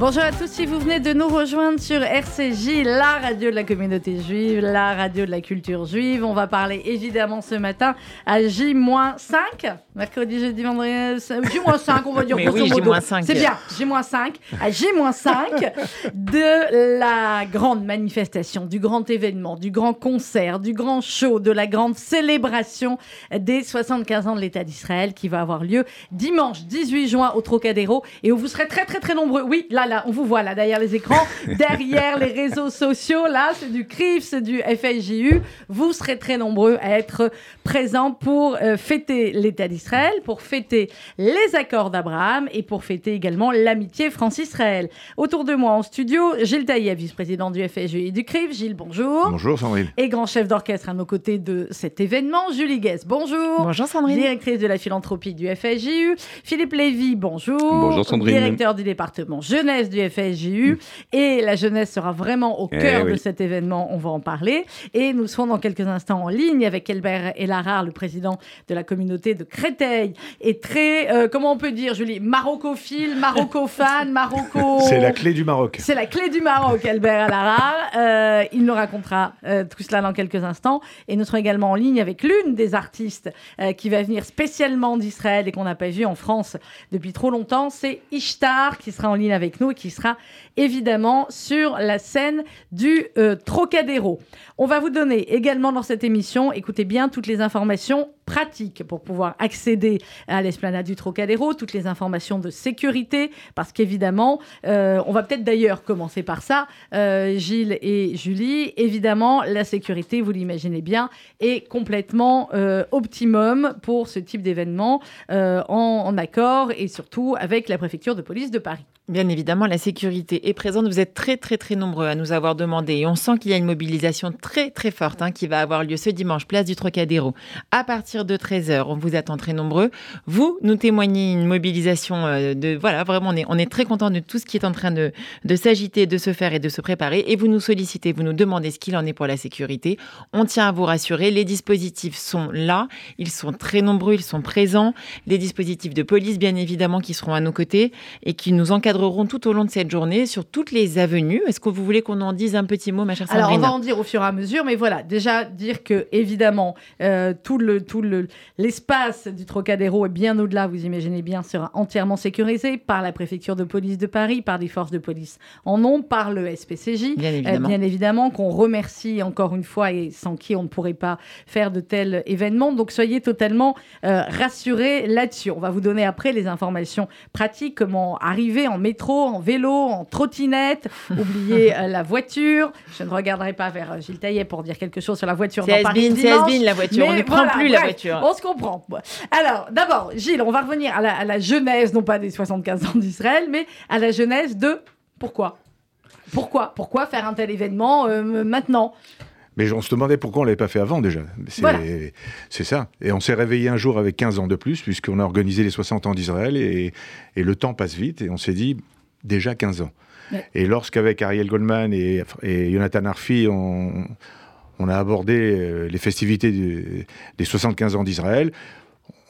Bonjour à tous, si vous venez de nous rejoindre sur RCJ, la radio de la communauté juive, la radio de la culture juive, on va parler évidemment ce matin à J-5, mercredi, jeudi, vendredi, J-5, on va dire Mais oui, J-5. C'est bien, J-5, à J-5 de la grande manifestation, du grand événement, du grand concert, du grand show, de la grande célébration des 75 ans de l'État d'Israël qui va avoir lieu dimanche 18 juin au Trocadéro et où vous serez très très très nombreux. Oui, là, là, on vous voit là derrière les écrans, derrière les réseaux sociaux. Là, c'est du CRIF, c'est du FSJU. Vous serez très nombreux à être présents pour euh, fêter l'État d'Israël, pour fêter les accords d'Abraham et pour fêter également l'amitié France-Israël. Autour de moi en studio, Gilles Taïev, vice-président du FSJU et du CRIF. Gilles, bonjour. Bonjour Sandrine. Et grand chef d'orchestre à nos côtés de cet événement, Julie Guess, bonjour. Bonjour Sandrine. Directrice de la philanthropie du FSJU. Philippe Lévy, bonjour. Bonjour Sandrine. Directeur du département jeunesse du FSJU. Et la jeunesse sera vraiment au Eh cœur de cet événement, on va en parler. Et nous serons dans quelques instants en ligne avec Elbert Elarar, le président de la communauté de Créteil. Et très, euh, comment on peut dire, Julie, marocophile, maroco-fan, maroco... C'est la clé du Maroc. C'est la clé du Maroc, Albert Alara. Euh, il nous racontera euh, tout cela dans quelques instants. Et nous serons également en ligne avec l'une des artistes euh, qui va venir spécialement d'Israël et qu'on n'a pas vu en France depuis trop longtemps. C'est Ishtar qui sera en ligne avec nous qui sera évidemment sur la scène du euh, Trocadéro. On va vous donner également dans cette émission, écoutez bien, toutes les informations pratiques pour pouvoir accéder à l'esplanade du Trocadéro, toutes les informations de sécurité, parce qu'évidemment, euh, on va peut-être d'ailleurs commencer par ça, euh, Gilles et Julie, évidemment, la sécurité, vous l'imaginez bien, est complètement euh, optimum pour ce type d'événement, en, en accord et surtout avec la préfecture de police de Paris. Bien évidemment, la sécurité est présente. Vous êtes très, très, très nombreux à nous avoir demandé. Et on sent qu'il y a une mobilisation très, très forte hein, qui va avoir lieu ce dimanche, place du Trocadéro. À partir de 13h, on vous attend très nombreux. Vous nous témoignez une mobilisation euh, de. Voilà, vraiment, on est, on est très content de tout ce qui est en train de, de s'agiter, de se faire et de se préparer. Et vous nous sollicitez, vous nous demandez ce qu'il en est pour la sécurité. On tient à vous rassurer. Les dispositifs sont là. Ils sont très nombreux, ils sont présents. Les dispositifs de police, bien évidemment, qui seront à nos côtés et qui nous encadreront tout au long de cette journée sur toutes les avenues. Est-ce que vous voulez qu'on en dise un petit mot, ma chère Alors, on Sandrine va en dire au fur et à mesure, mais voilà, déjà dire que, évidemment, euh, tout le tout le l'espace du Trocadéro est bien au-delà, vous imaginez bien, sera entièrement sécurisé par la préfecture de police de Paris, par des forces de police en nombre, par le SPCJ. Bien Euh, évidemment. bien évidemment, qu'on remercie encore une fois et sans qui on ne pourrait pas faire de tels événements. Donc soyez totalement euh, rassurés là-dessus. On va vous donner après les informations pratiques, comment arriver en métro, en vélo, en trottinette, oubliez euh, la voiture. Je ne regarderai pas vers Gilles Taillet pour dire quelque chose sur la voiture C'est has-been, la voiture. on ne prend plus la bref, On se comprend. Alors, d'abord, Gilles, on va revenir à la, à la genèse, non pas des 75 ans d'Israël, mais à la genèse de pourquoi pourquoi Pourquoi faire un tel événement euh, maintenant? Mais on se demandait pourquoi on l'avait pas fait avant déjà. C'est Voilà. ça. Et on s'est réveillé un jour avec 15 ans de plus, puisqu'on a organisé les 60 ans d'Israël, et, et le temps passe vite, et on s'est dit déjà 15 ans. Ouais. Et lorsqu'avec Ariel Goldman et, et Jonathan Arfi, on, on a abordé euh, les festivités du- des 75 ans d'Israël,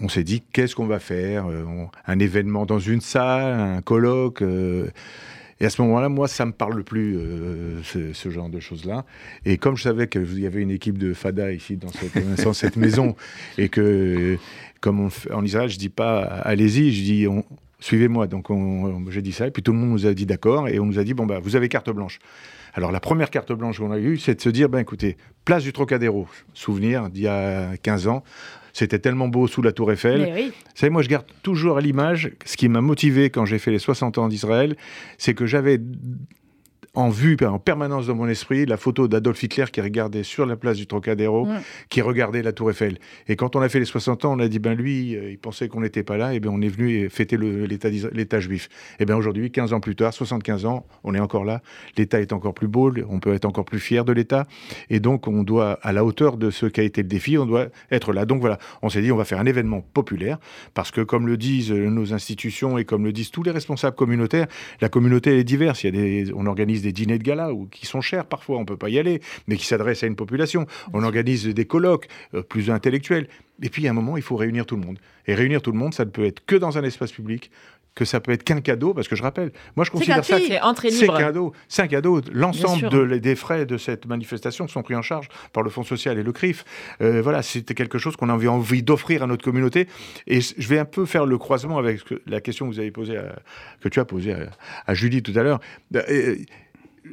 on s'est dit qu'est-ce qu'on va faire Euh, Un événement dans une salle, un colloque euh, et à ce moment-là, moi, ça me parle plus, euh, ce, ce genre de choses-là. Et comme je savais qu'il y avait une équipe de Fada ici dans cette, dans cette maison, et que, comme on fait- en Israël, je dis pas allez-y, je dis suivez-moi. Donc on- on- j'ai dit ça, et puis tout le monde nous a dit d'accord, et on nous a dit bon, bah, vous avez carte blanche. Alors la première carte blanche qu'on a eue, c'est de se dire ben écoutez, place du Trocadéro, souvenir d'il y a 15 ans. C'était tellement beau sous la tour Eiffel. Oui. Vous savez, moi, je garde toujours à l'image ce qui m'a motivé quand j'ai fait les 60 ans d'Israël, c'est que j'avais en vue, en permanence dans mon esprit, la photo d'Adolf Hitler qui regardait sur la place du Trocadéro, Mm. qui regardait la Tour Eiffel. Et quand on a fait les 60 ans, on a dit, ben lui, euh, il pensait qu'on n'était pas là, et ben on est venu fêter l'État juif. Et bien aujourd'hui, 15 ans plus tard, 75 ans, on est encore là, l'État est encore plus beau, on peut être encore plus fier de l'État, et donc on doit, à la hauteur de ce qu'a été le défi, on doit être là. Donc voilà, on s'est dit, on va faire un événement populaire, parce que comme le disent nos institutions et comme le disent tous les responsables communautaires, la communauté elle est diverse. Il y a des, on organise des dîners de gala ou qui sont chers parfois, on peut pas y aller, mais qui s'adressent à une population. On organise des colloques euh, plus intellectuels. Et puis à un moment, il faut réunir tout le monde. Et réunir tout le monde, ça ne peut être que dans un espace public, que ça peut être qu'un cadeau, parce que je rappelle, moi je considère ça. C'est libre. cadeau, c'est un cadeau. L'ensemble de- des frais de cette manifestation sont pris en charge par le Fonds social et le CRIF. Euh, voilà, c'était quelque chose qu'on avait envie d'offrir à notre communauté. Et je vais un peu faire le croisement avec la question que vous avez posée, à- que tu as posée à, à Julie tout à l'heure. Euh,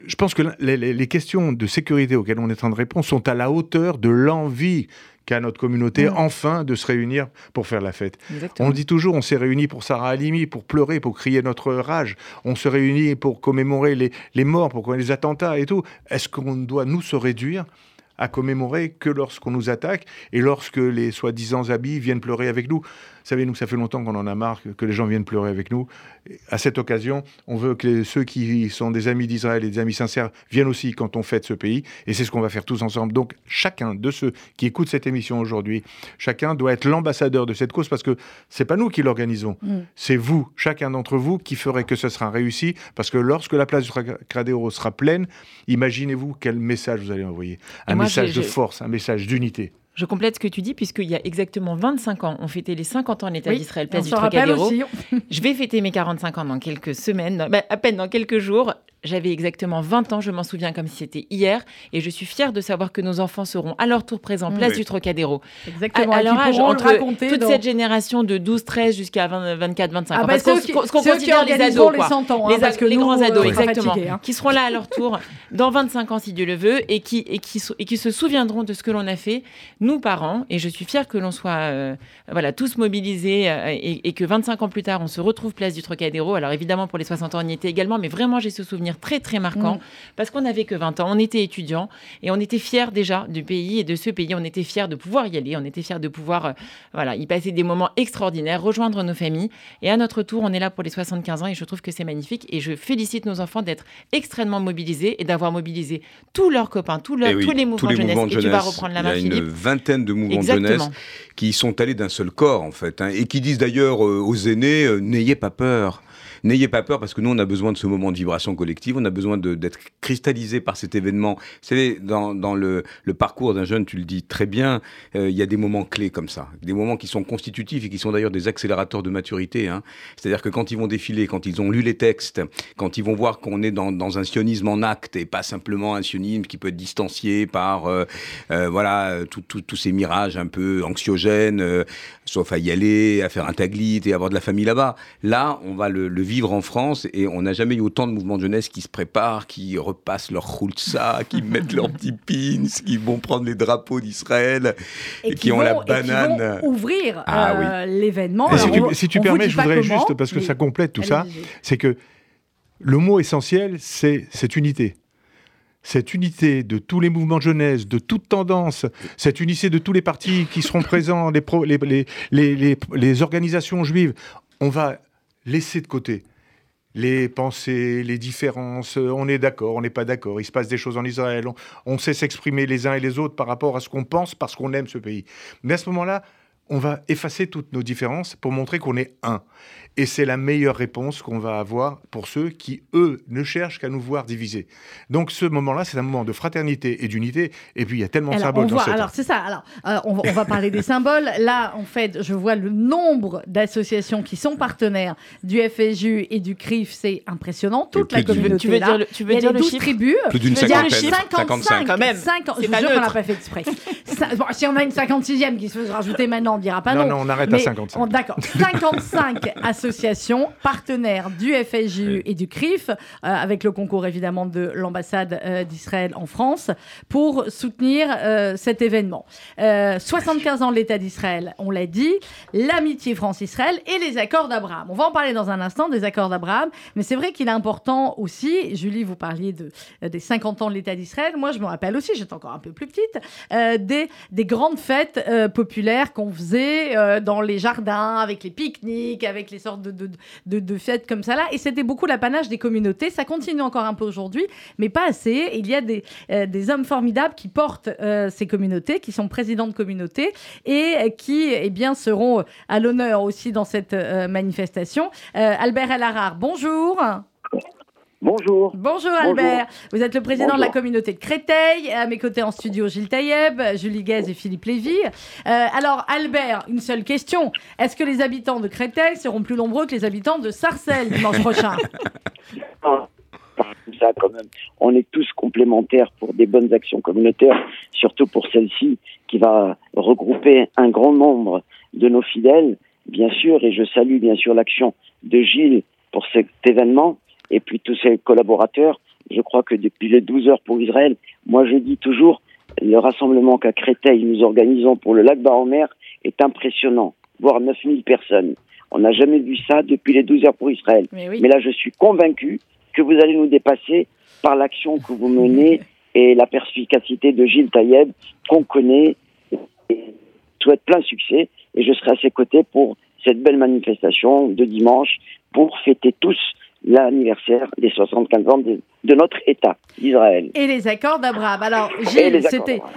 je pense que les, questions de sécurité auxquelles on est en train de répondre sont à la hauteur de l'envie qu'a notre communauté Mm. enfin de se réunir pour faire la fête. Exactement. On dit toujours, on s'est réunis pour Sarah Halimi, pour pleurer, pour crier notre rage. On se réunit pour commémorer les, les morts, pour commémorer les attentats et tout. Est-ce qu'on doit nous se réduire à commémorer que lorsqu'on nous attaque et lorsque les soi-disant habits viennent pleurer avec nous? Savez, nous, ça fait longtemps qu'on en a marre que- les gens viennent pleurer avec nous. Et À cette occasion, on veut que les- ceux qui sont des amis d'Israël et des amis sincères viennent aussi quand on fête ce pays. Et c'est ce qu'on va faire tous ensemble. Donc, chacun de ceux qui écoutent cette émission aujourd'hui, chacun doit être l'ambassadeur de cette cause parce que c'est pas nous qui l'organisons. Mm. C'est vous, chacun d'entre vous, qui ferait que ce sera réussi. Parce que lorsque la place du Trocadéro sera pleine, imaginez-vous quel message vous allez envoyer. Un moi, message de force, un message d'unité. Je complète ce que tu dis, puisqu'il y a exactement 25 ans, on fêtait les 50 ans de l'État Oui, d'Israël, place du Trocadéro. aussi. Je vais fêter mes 45 ans dans quelques semaines, bah, à peine dans quelques jours. J'avais exactement 20 ans, je m'en souviens comme si c'était hier, et je suis fière de savoir que nos enfants seront à leur tour présents, place Oui. du Trocadéro. Exactement. À, à leur âge, entre raconter. toute cette génération de 12-13 jusqu'à 20 24-25 Ah ans. bah, parce qu'on considère les ados, les quoi. 100 ans, hein, les, parce que les nous, grands ados, exactement, fatigués, hein. qui seront là à leur tour dans 25 ans si Dieu le veut, et qui, et qui, so- et qui se souviendront de ce que l'on a fait, nous parents, et je suis fière que l'on soit euh, voilà, tous mobilisés, euh, et, et que 25 ans plus tard, on se retrouve place du Trocadéro. Alors évidemment, pour les 60 ans, on y était également, mais vraiment, j'ai ce souvenir très très marquant, Mm. parce qu'on n'avait que 20 ans, on était étudiants, et on était fiers déjà du pays et de ce pays, on était fiers de pouvoir y aller, on était fiers de pouvoir euh, voilà, y passer des moments extraordinaires, rejoindre nos familles, et à notre tour, on est là pour les 75 ans, et je trouve que c'est magnifique, et je félicite nos enfants d'être extrêmement mobilisés, et d'avoir mobilisé tous leurs copains, tous, leurs, Eh oui, tous les mouvements tous les jeunesse, mouvements de et tu vas jeunesse. reprendre la Il y main, a une Philippe. vingtaine de mouvements de jeunesse qui sont allés d'un seul corps, en fait, hein, et qui disent d'ailleurs euh, aux aînés euh, n'ayez pas peur. N'ayez pas peur parce que nous, on a besoin de ce moment de vibration collective, on a besoin d'être cristallisé par cet événement. Vous savez, dans, le, parcours d'un jeune, tu le dis très bien, euh, il y a des moments clés comme ça, des moments qui sont constitutifs et qui sont d'ailleurs des accélérateurs de maturité. hein. C'est-à-dire que quand ils vont défiler, quand ils ont lu les textes, quand ils vont voir qu'on est dans, un sionisme en acte et pas simplement un sionisme qui peut être distancié par euh, euh, voilà tous ces mirages un peu anxiogènes, sauf à y aller, à faire un taglit et avoir de la famille là-bas. Là, on va le vivre en France et on n'a jamais eu autant de mouvements de jeunesse qui se préparent, qui repassent leur khulsa, qui mettent leurs petits pins, qui vont prendre les drapeaux d'Israël et, qui, ont la vont- et qui banane. vont ouvrir Ah euh, l'événement. Si tu, si permets, je voudrais comment, juste, parce que ça complète tout ça, c'est que le mot essentiel, c'est cette unité. Cette unité de tous les mouvements de jeunesse, de toute tendance, cette unité de tous les partis qui seront présents, les, pro- les, les, les, les- les organisations juives, on va laisser de côté les pensées, les différences, euh, on est d'accord, on n'est pas d'accord, il se passe des choses en Israël, on, on sait s'exprimer les uns et les autres par rapport à ce qu'on pense parce qu'on aime ce pays. Mais à ce moment-là, on va effacer toutes nos différences pour montrer qu'on est un. Et c'est la meilleure réponse qu'on va avoir pour ceux qui, eux, ne cherchent qu'à nous voir divisés. Donc ce moment-là, c'est un moment de fraternité et d'unité. Et puis il y a tellement de symboles on dans voit, cette... alors c'est ça. Alors, euh, on, va, on va parler des symboles. Là, en fait, je vois le nombre d'associations qui sont partenaires du FSU et du CRIF. C'est impressionnant. Toute la communauté Tu veux là. dire le, tu veux Il y a dire les le 12 chiffre tribus. Plus d'une cinquantaine, 55, 55. Quand même. 50 C'est je pas jure qu'on n'a neutre. pas fait exprès. Ça- bon, si on a une 56e qui se fait rajouter maintenant on dira pas non. Non, non, on arrête à Mais 55. on- D'accord. 55 associations partenaires du FSJU et du CRIF, euh, avec le concours évidemment de l'ambassade euh, d'Israël en France, pour soutenir euh, cet événement. Euh, 75 ans de l'État d'Israël, on l'a dit, l'amitié France-Israël et les accords d'Abraham. On va en parler dans un instant des accords d'Abraham, mais c'est vrai qu'il est important aussi, Julie, vous parliez de, des 50 ans de l'État d'Israël, moi je me rappelle aussi, j'étais encore un peu plus petite, des, des grandes fêtes populaires qu'on faisait dans les jardins, avec les pique-niques, avec les de, de, de, fêtes comme ça là. Et c'était beaucoup l'apanage des communautés. Ça continue encore un peu aujourd'hui, mais pas assez. Il y a des, euh, des hommes formidables qui portent euh, ces communautés, qui sont présidents de communautés et euh, qui eh bien, seront à l'honneur aussi dans cette manifestation. Albert El Harar, bonjour. Bonjour. Bonjour Albert, vous êtes le président de la communauté de Créteil, à mes côtés en studio Gilles Taïeb, Julie Guez et Philippe Lévy. Euh, alors Albert, une seule question, est-ce que les habitants de Créteil seront plus nombreux que les habitants de Sarcelles dimanche prochain? Comme ça, quand même, on est tous complémentaires pour des bonnes actions communautaires, surtout pour celle-ci qui va regrouper un grand nombre de nos fidèles, bien sûr, et je salue bien sûr l'action de Gilles pour cet événement, et puis tous ses collaborateurs. Je crois que depuis les 12 heures pour Israël, moi je dis toujours, le rassemblement qu'à Créteil nous organisons pour le lac Baomer est impressionnant, voire 9000 personnes. On n'a jamais vu ça depuis les 12 heures pour Israël. Mais oui. Mais là, je suis convaincu que vous allez nous dépasser par l'action que vous menez et la perspicacité de Gilles Taïeb qu'on connaît. Et souhaite plein succès et je serai à ses côtés pour cette belle manifestation de dimanche pour fêter tous l'anniversaire des 75 ans de, de notre État d'Israël. Et les accords d'Abraham. Alors, Gilles,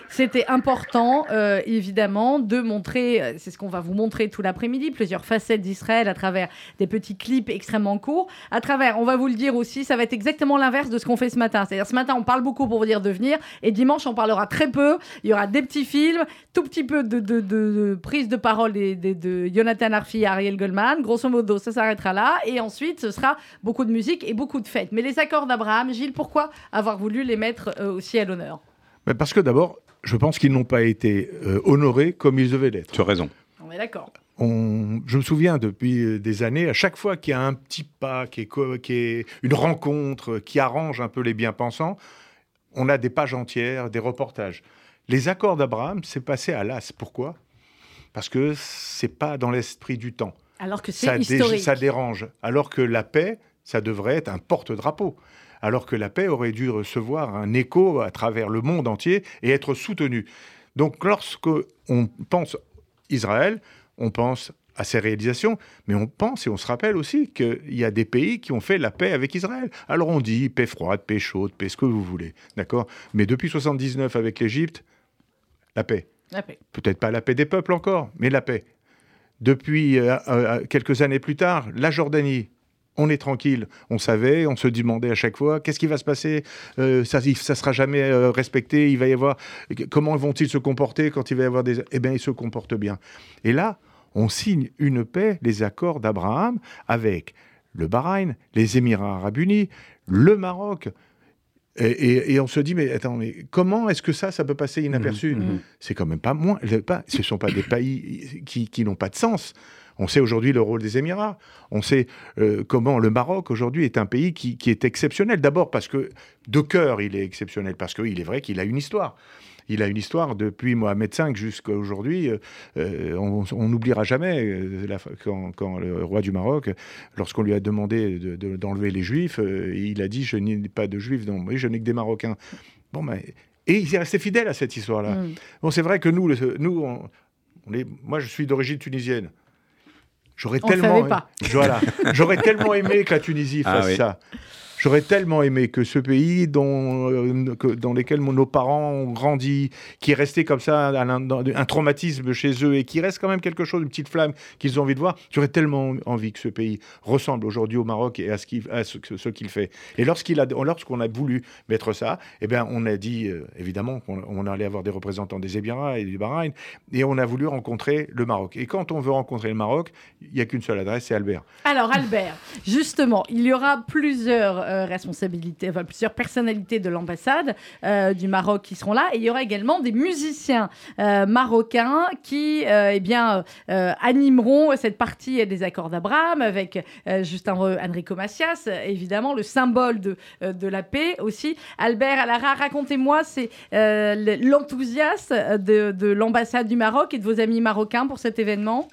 c'était, important, euh, évidemment, de montrer, euh, c'est ce qu'on va vous montrer tout l'après-midi, plusieurs facettes d'Israël à travers des petits clips extrêmement courts. À travers, on va vous le dire aussi, ça va être exactement l'inverse de ce qu'on fait ce matin. C'est-à-dire, ce matin, on parle beaucoup pour vous dire de venir, et dimanche, on parlera très peu. Il y aura des petits films, tout petit peu de, de, de- de prise de parole des- des- de Jonathan Arfi et Ariel Goldman. Grosso modo, ça s'arrêtera là. Et ensuite, ce sera beaucoup de musique et beaucoup de fêtes. Mais les accords d'Abraham, Gilles, pourquoi avoir voulu les mettre euh, aussi à l'honneur? Mais parce que d'abord, je pense qu'ils n'ont pas été euh, honorés comme ils devaient l'être. Tu as raison. On est d'accord. On- je me souviens depuis euh, des années, à chaque fois qu'il y a un petit pas, qui est, qui est une rencontre qui arrange un peu les bien-pensants, on a des pages entières, des reportages. Les accords d'Abraham, c'est passé à l'as. Pourquoi? Parce que c'est pas dans l'esprit du temps. Alors que c'est Ça, dé- historique. ça dérange. Alors que la paix, ça devrait être un porte-drapeau. Alors que la paix aurait dû recevoir un écho à travers le monde entier et être soutenue. Donc lorsque on pense Israël, on pense à ses réalisations, mais on pense et on se rappelle aussi qu'il y a des pays qui ont fait la paix avec Israël. Alors on dit paix froide, paix chaude, paix ce que vous voulez, d'accord? Mais depuis 79 avec l'Égypte, la paix. La paix. Peut-être pas la paix des peuples encore, mais la paix. Depuis euh, euh, quelques années plus tard, la Jordanie, on est tranquille. On savait, on se demandait à chaque fois, qu'est-ce qui va se passer Euh, Ça ne sera jamais euh, respecté. Il va y avoir. Comment vont-ils se comporter quand il va y avoir des. Eh bien, ils se comportent bien. Et là, on signe une paix, les accords d'Abraham, avec le Bahreïn, les Émirats arabes unis, le Maroc. Et, et- et on se dit, mais attends, mais comment est-ce que ça, ça peut passer inaperçu? Mhm. C'est quand même pas moins. pas- ce ne sont pas des pays qui, qui n'ont pas de sens. On sait aujourd'hui le rôle des Émirats. On sait euh, comment le Maroc aujourd'hui est un pays qui, qui est exceptionnel. D'abord parce que de cœur il est exceptionnel, parce qu'il est vrai qu'il a une histoire. Il a une histoire depuis Mohamed V jusqu'à aujourd'hui. euh, euh, on n'oubliera jamais euh, la quand, quand le roi du Maroc, lorsqu'on lui a demandé de- de- d'enlever les Juifs, euh, il a dit Je n'ai pas de Juifs, non, je n'ai que des Marocains. Bon, ben, et il est resté fidèle à cette histoire-là. Mm. Bon, c'est vrai que nous, le- nous on, on est, moi, je suis d'origine tunisienne. J'aurais tellement, savait pas. voilà, j'aurais tellement aimé que la Tunisie Ah fasse oui. ça. J'aurais tellement aimé que ce pays euh, dans lequel nos parents ont grandi, qui est resté comme ça, un, traumatisme chez eux et qui reste quand même quelque chose, une petite flamme qu'ils ont envie de voir, j'aurais tellement envie que ce pays ressemble aujourd'hui au Maroc et à ce qu'il fait. Et lorsqu'on a voulu mettre ça, eh bien, on a dit euh, évidemment qu'on on allait avoir des représentants des Émirats et du Bahreïn, et on a voulu rencontrer le Maroc. Et quand on veut rencontrer le Maroc, il n'y a qu'une seule adresse, c'est Albert. Alors Albert, justement, il y aura plusieurs responsabilités, enfin, plusieurs personnalités de l'ambassade du Maroc qui seront là. Et il y aura également des musiciens marocains qui eh bien, animeront cette partie des accords d'Abraham avec Justin Enrico Macias, évidemment, le symbole de, de la paix aussi. Albert Alara, racontez-moi, c'est l'enthousiasme de, de l'ambassade du Maroc et de vos amis marocains pour cet événement?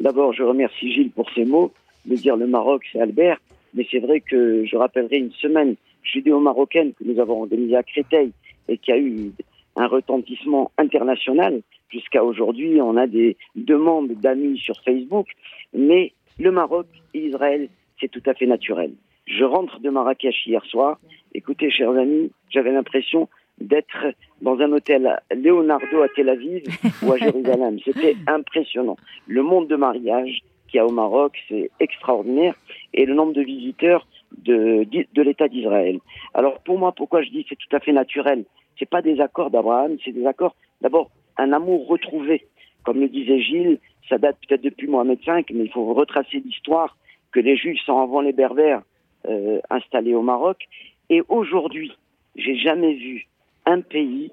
D'abord, je remercie Gilles pour ses mots. De dire le Maroc, c'est Albert. Mais c'est vrai que je rappellerai une semaine judéo-marocaine que nous avons organisée à Créteil et qui a eu un retentissement international. Jusqu'à aujourd'hui, on a des demandes d'amis sur Facebook. Mais le Maroc et Israël, c'est tout à fait naturel. Je rentre de Marrakech hier soir. Écoutez, chers amis, j'avais l'impression d'être dans un hôtel Leonardo à Tel Aviv ou à Jérusalem. C'était impressionnant. Le monde de mariage qu'il y a au Maroc, c'est extraordinaire. Et le nombre de visiteurs de, de l'État d'Israël. Alors pour moi, pourquoi je dis c'est tout à fait naturel? C'est pas des accords d'Abraham, c'est des accords, d'abord, un amour retrouvé. Comme le disait Gilles, ça date peut-être depuis Mohamed V, mais il faut retracer l'histoire que les Juifs sont avant les Berbères euh, installés au Maroc. Et aujourd'hui, j'ai jamais vu un pays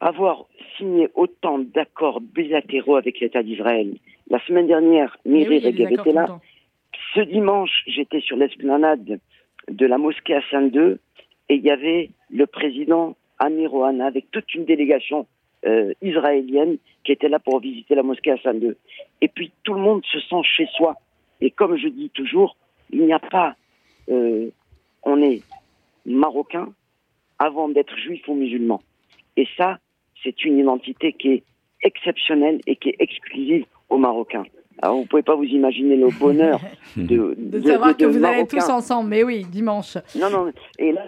avoir signé autant d'accords bilatéraux avec l'État d'Israël. La semaine dernière, Miri oui, était là. Ce dimanche, j'étais sur l'esplanade de la mosquée à Saint-Deux et il y avait le président Amir Ohana avec toute une délégation euh, israélienne qui était là pour visiter la mosquée à Saint-Deux. Et puis tout le monde se sent chez soi. Et comme je dis toujours, il n'y a pas, euh, on est marocain, avant d'être juif ou musulman. Et ça, c'est une identité qui est exceptionnelle et qui est exclusive aux Marocains. Alors, vous ne pouvez pas vous imaginer le bonheur de, de, savoir que vous allez tous ensemble. Mais oui, dimanche. Non, non. Et là,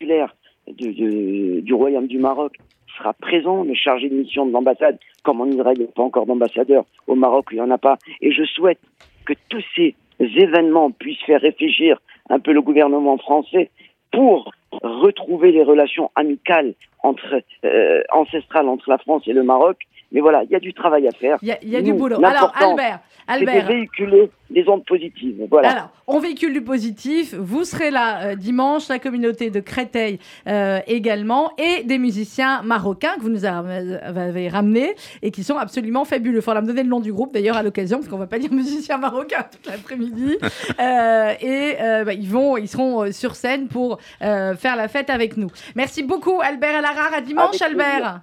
le du Royaume du Maroc sera présent, le chargé de mission de l'ambassade, comme en Israël, il n'y a pas encore d'ambassadeur, au Maroc, il n'y en a pas. Et je souhaite que tous ces événements puissent faire réfléchir un peu le gouvernement français pour retrouver les relations amicales entre, euh, ancestrales entre la France et le Maroc. Mais voilà, il y a du travail à faire. Il y a, du boulot. Alors, Albert, Albert. véhiculer les ondes positives. Voilà. Alors, on véhicule du positif. Vous serez là euh, dimanche, la communauté de Créteil euh, également, et des musiciens marocains que vous nous avez ramenés et qui sont absolument fabuleux. Il faudra me donner le nom du groupe d'ailleurs à l'occasion, parce qu'on ne va pas dire musiciens marocains toute l'après-midi. et bah, ils, vont, ils seront sur scène pour faire la fête avec nous. Merci beaucoup, Albert Alarard. À dimanche, Albert.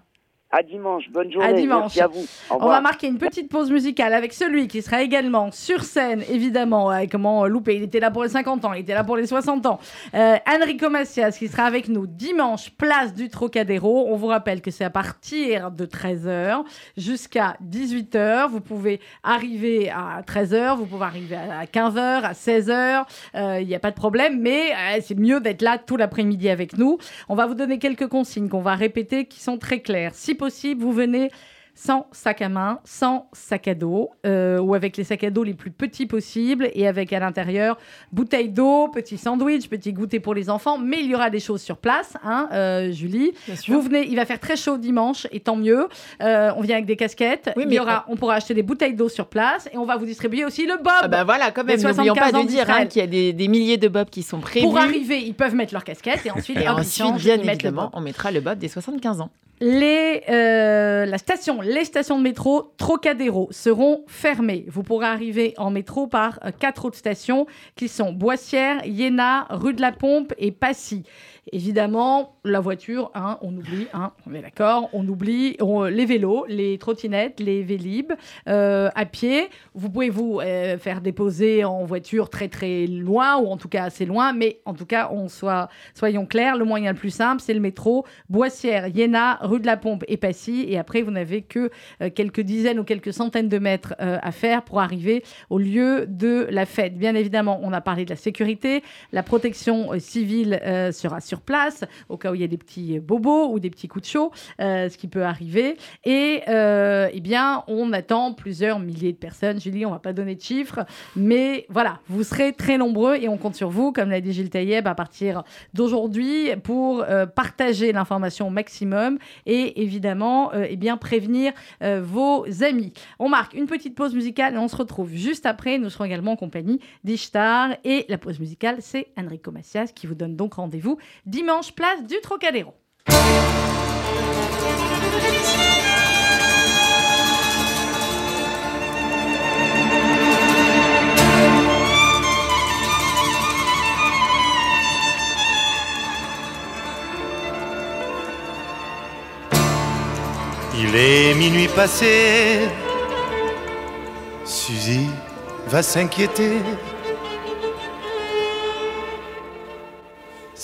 À dimanche, bonne journée. À dimanche. Merci à vous. On va marquer une petite pause musicale avec celui qui sera également sur scène, évidemment. comment louper Il était là pour les 50 ans, il était là pour les 60 ans. Euh, Enrico Macias qui sera avec nous dimanche, place du Trocadéro. On vous rappelle que c'est à partir de 13h jusqu'à 18h. Vous pouvez arriver à 13h, vous pouvez arriver à 15h, à 16h. Il n'y a pas de problème, mais euh, c'est mieux d'être là tout l'après-midi avec nous. On va vous donner quelques consignes qu'on va répéter qui sont très claires. Si possible, vous venez sans sac à main, sans sac à dos, euh, ou avec les sacs à dos les plus petits possibles, et avec à l'intérieur bouteille d'eau, petit sandwich, petit goûter pour les enfants. Mais il y aura des choses sur place, hein, euh, Julie. Vous venez, il va faire très chaud dimanche, et tant mieux. Euh, on vient avec des casquettes. il y aura, on pourra acheter des bouteilles d'eau sur place, et on va vous distribuer aussi le bob. Ah bah voilà, quand même. N'oublions pas de dire hein, qu'il y a des, milliers de bobs qui sont prévus. Pour arriver, ils peuvent mettre leur casquette, et ensuite, et ensuite bien évidemment, on mettra le bob des 75 ans. Les, station les stations de métro Trocadéro seront fermées. Vous pourrez arriver en métro par euh, quatre autres stations qui sont Boissière, Iéna, rue de la Pompe et Passy. Évidemment, la voiture, hein, on oublie, hein, on est d'accord, on oublie les vélos, les trottinettes, les vélib, euh, à pied. Vous pouvez vous euh, faire déposer en voiture très très loin, ou en tout cas assez loin, mais en tout cas, on soit, soyons clairs, le moyen le plus simple, c'est le métro Boissière, Iéna, rue de la Pompe et Passy. Et après, vous n'avez que euh, quelques dizaines ou quelques centaines de mètres à faire pour arriver au lieu de la fête. Bien évidemment, on a parlé de la sécurité, la protection civile sera sur place, au cas où il y a des petits bobos ou des petits coups de chaud, euh, ce qui peut arriver. Et euh, eh bien, on attend plusieurs milliers de personnes. Julie, on va pas donner de chiffres, mais voilà, vous serez très nombreux et on compte sur vous, comme l'a dit Gilles Taïeb, à partir d'aujourd'hui pour euh, partager l'information au maximum et évidemment eh bien, prévenir vos amis. On marque une petite pause musicale et on se retrouve juste après. Nous serons également en compagnie d'Ishtar et la pause musicale, c'est Enrico Macias qui vous donne donc rendez-vous dimanche, place du Trocadéro. Il est minuit passé, Suzy va s'inquiéter.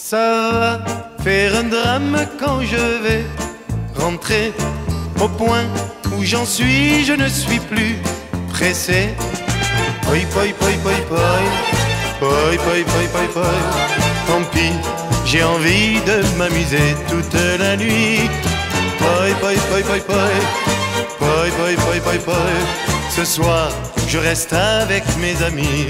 Ça va faire un drame quand je vais rentrer au point où j'en suis, je ne suis plus pressé. Poi, poi, poi, poi, poi, poi, poi, poi, poi, poi. Tant pis, j'ai envie de m'amuser toute la nuit. Poi, poi, poi, poi, poi, poi, poi, poi, poi, poi. Ce soir, je reste avec mes amis.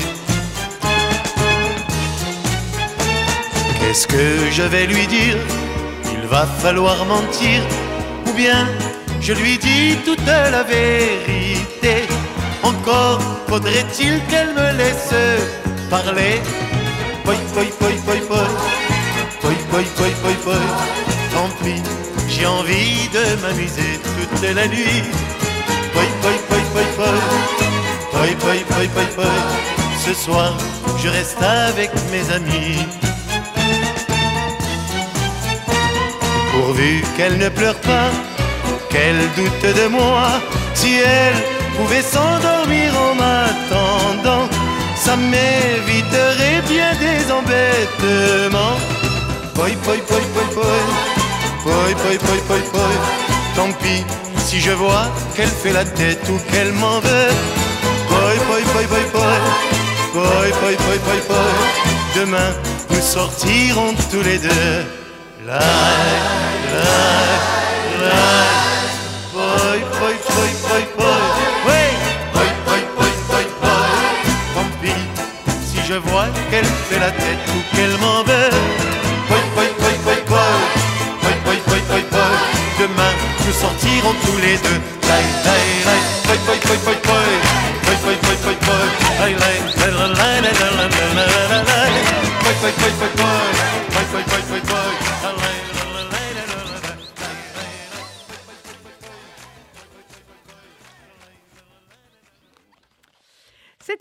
Qu'est-ce que je vais lui dire? Il va falloir mentir. Ou bien je lui dis toute la vérité. Encore faudrait-il qu'elle me laisse parler. Poi, poi, poi, poi, poi. Poi, poi, poi, poi, poi. Tant pis, j'ai envie de m'amuser toute la nuit. Poi, poi, poi, poi, poi. Poi, poi, poi, poi, poi. Ce soir, je reste avec mes amis. Pourvu qu'elle ne pleure pas, qu'elle doute de moi, si elle pouvait s'endormir en m'attendant, ça m'éviterait bien des embêtements. Poi, poi, poi, poi, poi, poi, poi, poi, poi, poi. Tant pis si je vois qu'elle fait la tête ou qu'elle m'en veut. Poi, poi, poi, poi, poi, poi, poi, poi, poi, poi. Demain, nous sortirons tous les deux. La, si je vois qu'elle fait la tête ou qu'elle m'en. Demain, nous sortirons tous les deux.